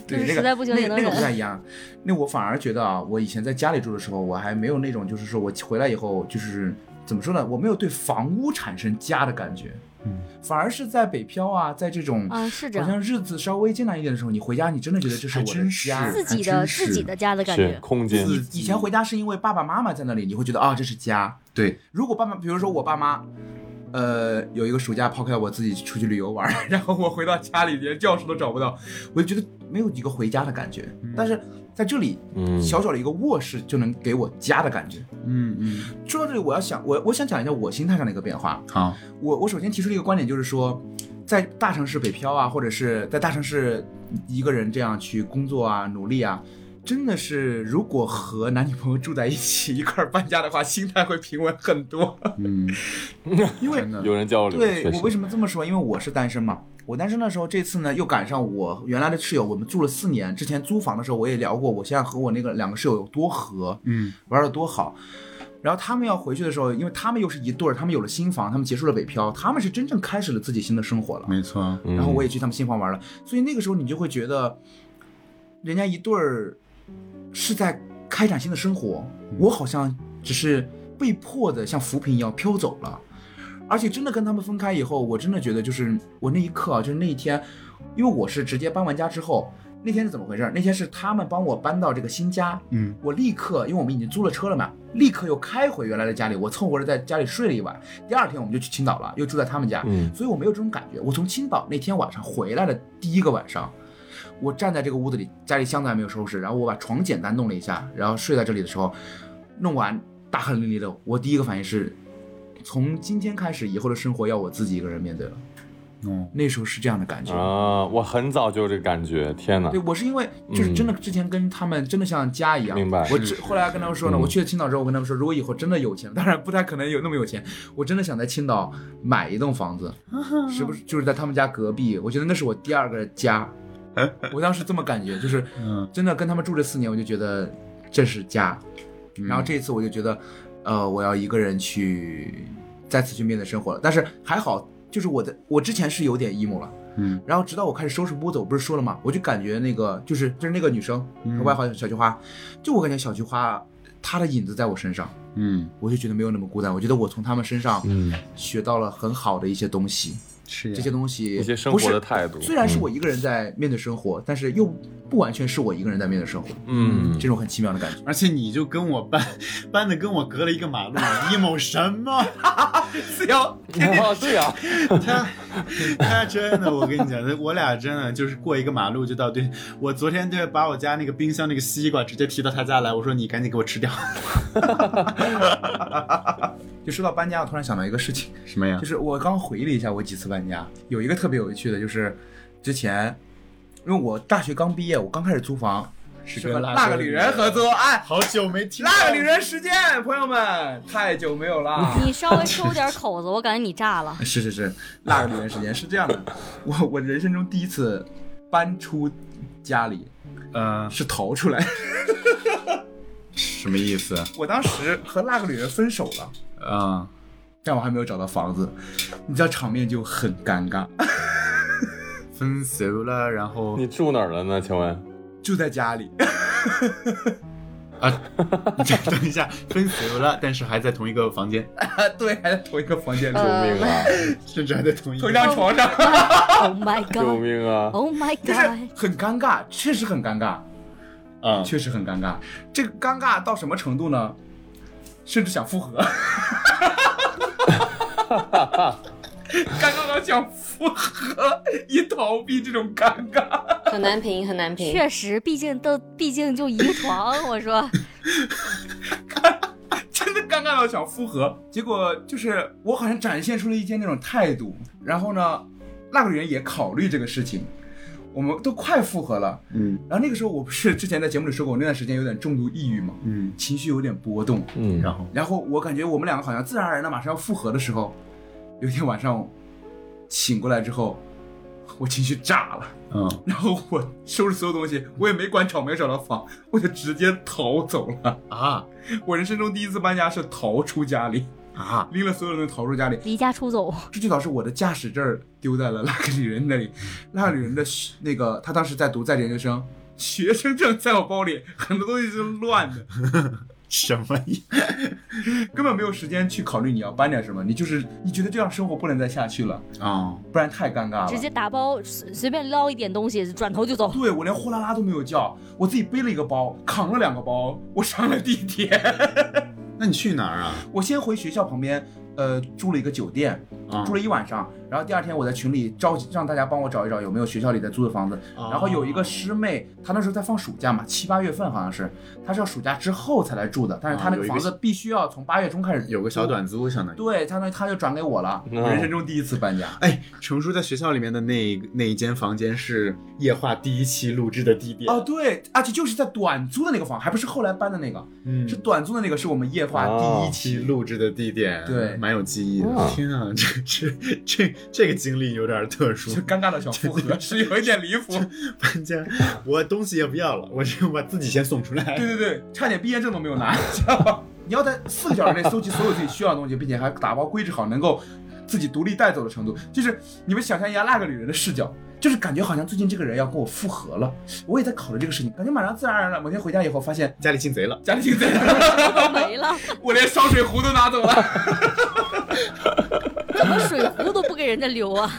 对，那个就是实在不行那个那个也能忍不太一样。那我反而觉得啊，我以前在家里住的时候，我还没有那种，就是说我回来以后，就是怎么说呢，我没有对房屋产生家的感觉。嗯，反而是在北漂啊，在这种啊，是这好，像日子稍微艰难一点的时候，你回家，你真的觉得这是我的家。自己的自己的家的感觉。空间，以以前回家是因为爸爸妈妈在那里，你会觉得啊，这是家。对，如果爸妈，比如说我爸妈，呃，有一个暑假抛开我自己出去旅游玩，然后我回到家里连教室都找不到，我就觉得没有一个回家的感觉。但是在这里，嗯小小的一个卧室就能给我家的感觉。嗯嗯，说到这里，我要想，我我想讲一下我心态上的一个变化。好，我我首先提出了一个观点，就是说，在大城市北漂啊，或者是在大城市一个人这样去工作啊、努力啊，真的是如果和男女朋友住在一起一块儿搬家的话，心态会平稳很多。嗯，因为有人交流，对我为什么这么说？因为我是单身嘛。我单身的时候，这次呢又赶上我原来的室友，我们住了四年。之前租房的时候我也聊过，我现在和我那个两个室友有多合，嗯玩的多好。然后他们要回去的时候，因为他们又是一对儿，他们有了新房，他们结束了北漂，他们是真正开始了自己新的生活了。没错，嗯然后我也去他们新房玩了，所以那个时候你就会觉得，人家一对儿是在开展新的生活，我好像只是被迫的像浮萍一样飘走了。而且真的跟他们分开以后，我真的觉得就是我那一刻啊，就是那一天，因为我是直接搬完家之后，那天是怎么回事？那天是他们帮我搬到这个新家，嗯，我立刻，因为我们已经租了车了嘛，立刻又开回原来的家里，我凑合着在家里睡了一晚。第二天我们就去青岛了，又住在他们家，嗯所以我没有这种感觉。我从青岛那天晚上回来的第一个晚上，我站在这个屋子里，家里箱子还没有收拾，然后我把床简单弄了一下，然后睡在这里的时候，弄完大汗淋漓的，我第一个反应是，从今天开始以后的生活要我自己一个人面对了。嗯，那时候是这样的感觉。啊，我很早就有这个感觉，天哪对，！我是因为就是真的之前跟他们真的像家一样，明白我只后来跟他们说呢，嗯我去了青岛之后，我跟他们说，如果以后真的有钱，当然不太可能有那么有钱，我真的想在青岛买一栋房子，是不是就是在他们家隔壁？我觉得那是我第二个家，我当时这么感觉，就是嗯，真的跟他们住这四年，我就觉得这是家。然后这一次我就觉得，呃，我要一个人去再次去面对生活了。但是还好，就是我的我之前是有点 emo 了，嗯，然后直到我开始收拾屋子，我不是说了吗？我就感觉那个就是就是那个女生，嗯。外号叫小菊花，就我感觉小菊花她的影子在我身上，嗯，我就觉得没有那么孤单。我觉得我从他们身上嗯，学到了很好的一些东西，是这些东西一些生不是活的态度。虽然是我一个人在面对生活，但是又不完全是我一个人在面对生活，嗯，这种很奇妙的感觉。而且你就跟我搬 搬的跟我隔了一个马路，emo 什么？四幺，哦，对呀，他他真的，我跟你讲，我俩真的就是过一个马路就到对。我昨天就把我家那个冰箱那个西瓜直接提到他家来，我说你赶紧给我吃掉。就说到搬家，我突然想到一个事情，什么呀就？是我刚回忆了一下我几次搬家，有一个特别有趣的，就是之前因为我大学刚毕业，我刚开始租房，是和那个女人合租，哎，好久没听到那个女人时间，朋友们，太久没有了。你稍微收点口子，我感觉你炸了。是是是，那个女人时间是这样的，我我人生中第一次搬出家里呃，是逃出来，什么意思？我当时和那个女人分手了。啊、但我还没有找到房子，你知道场面就很尴尬，分手了，然后你住哪儿了呢？请问？住在家里。啊，你再等一下，分手了，但是还在同一个房间，啊 对，还在同一个房间里，救命啊！甚至还在同一同一。张床上，Oh my 救 god！救命啊！Oh my god！很尴尬，确实很尴尬，啊，确实很尴尬。这个尴尬到什么程度呢？甚至想复合，尴尬到想复合，以逃避这种尴尬。很难评，很难评。确实，毕竟都毕竟就一个床，我说 真的尴尬到想复合，结果就是我好像展现出了一些那种态度，然后呢，那个人也考虑这个事情，我们都快复合了，嗯。然后那个时候我不是之前在节目里说过，我那段时间有点重度抑郁嘛，嗯，情绪有点波动，嗯，然后？然后我感觉我们两个好像自然而然的马上要复合的时候，有一天晚上醒过来之后，我情绪炸了。嗯。然后我收拾所有东西，我也没管找没找到房，我就直接逃走了。啊。我人生中第一次搬家是逃出家里，啊，拎了所有东西逃出家里。离家出走。这就导致我的驾驶证丢在了那个女人那里，那个女人的学那个她当时在读在职研究生，学生证在我包里，很多东西是乱的，什么意？根本没有时间去考虑你要搬点什么，你就是你觉得这样生活不能再下去了，哦，不然太尴尬了。直接打包随随便捞一点东西，转头就走。对我连货拉拉都没有叫，我自己背了一个包，扛了两个包，我上了地铁。那你去哪儿啊？我先回学校旁边，呃，住了一个酒店，啊住了一晚上。然后第二天我在群里召集让大家帮我找一找有没有学校里在租的房子。哦然后有一个师妹，她那时候在放暑假嘛，七八月份好像是，她是要暑假之后才来住的，但是她那个个房子必须要从八月中开始有个小。短租，相当于。对，相当于她就转给我了，哦人生中第一次搬家。哎，程叔在学校里面的那那一间房间是夜话第一期录制的地点。哦，对，而且就是在短租的那个房，还不是后来搬的那个，嗯是短租的那个，是我们夜话第一期期。录制的地点，对蛮有记忆的。哦天啊，这这这这个经历有点特殊就。尴尬的小复合 是有一点离谱。搬家，我东西也不要了，我就把自己先送出来。对对对，差点毕业证都没有拿，知道吧？你要在四个小时内搜集所有自己需要的东西，并且还打包规制好，能够自己独立带走的程度，就是你们想象一下那个女人的视角，就是感觉好像最近这个人要跟我复合了，我也在考虑这个事情，感觉马上自然而然了某天回家以后发现家里进贼了，家里进贼了，都没了，我连烧水壶都拿走了。水壶都不给人家留啊？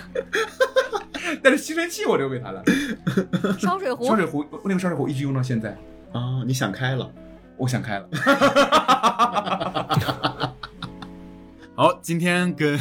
但是吸尘器我留给他了，烧水壶烧水壶那个烧水壶一直用到现在，啊，你想开了。我想开了。好，今天跟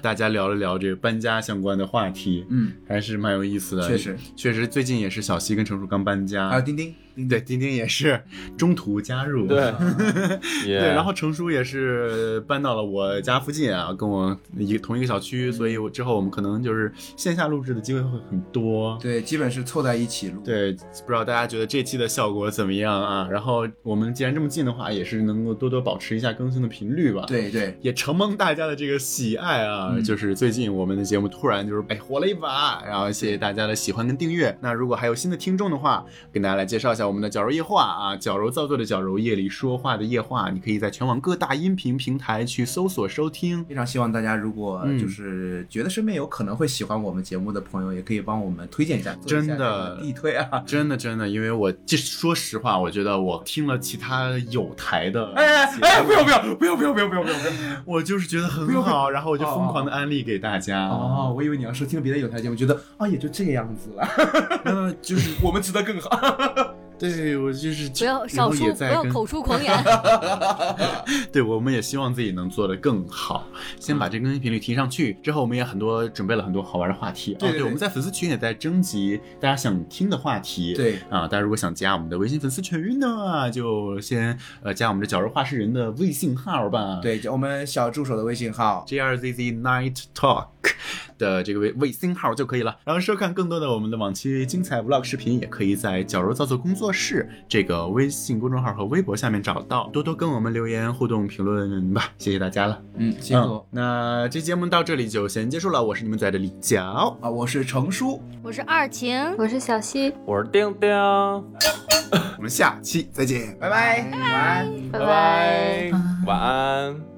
大家聊了聊这个搬家相关的话题，嗯，还是蛮有意思的。确实，确实，最近也是小西跟成熟刚搬家，还有钉钉，钉对，丁丁也是中途加入，对，对，对然后成叔也是搬到了我家附近啊，跟我一同一个小区，所以我之后我们可能就是线下录制的机会会很多。对，基本是凑在一起录。对，不知道大家觉得这期的效果怎么样啊？然后我们既然这么近的话，也是能够多多保持一下更新的频率吧。，对对，也承蒙大家的这个喜爱啊，嗯就是最近我们的节目突然就是哎火了一把，然后谢谢大家的喜欢跟订阅。那如果还有新的听众的话，跟大家来介绍一下我们的矫揉夜话啊，矫揉造作的矫揉，夜里说话的夜话，你可以在全网各大音频平台去搜索收听。非常希望大家如果嗯就是觉得身边有可能会喜欢我们节目的朋友，也可以帮我们推荐一下，真的这个地推啊。真的真的，因为我这说实话，我觉得我听了其他有台的哎哎哎！不要不要不要不要不要不要不要！我就是觉得很好，然后我就疯狂的安利给大家。哦，我以为你要说听了别的有台节目，觉得啊也就这样子了，嗯，就是 我们值得更好。对我就是不要少说，不要口出狂言。对，我们也希望自己能做得更好，先把这更新频率提上去。之后，我们也很多准备了很多好玩的话题。哦，对对对我们在粉丝群也在征集大家想听的话题。对啊，大家如果想加我们的微信粉丝群呢，就先呃加我们的绞肉画事人的微信号吧。对，我们小助手的微信号，J R Z Z Night Talk 的这个微卫星号就可以了。然后收看更多的我们的往期精彩 Vlog 视频，也可以在矫揉造作工作室这个微信公众号和微博下面找到，多多跟我们留言互动评论吧，谢谢大家了。嗯，辛苦嗯。那这节目到这里就先结束了，我是你们最爱的李角，啊，我是程叔，我是二晴，我是小西，我是丁丁，我们下期再见。拜拜，晚安。拜拜拜，晚安。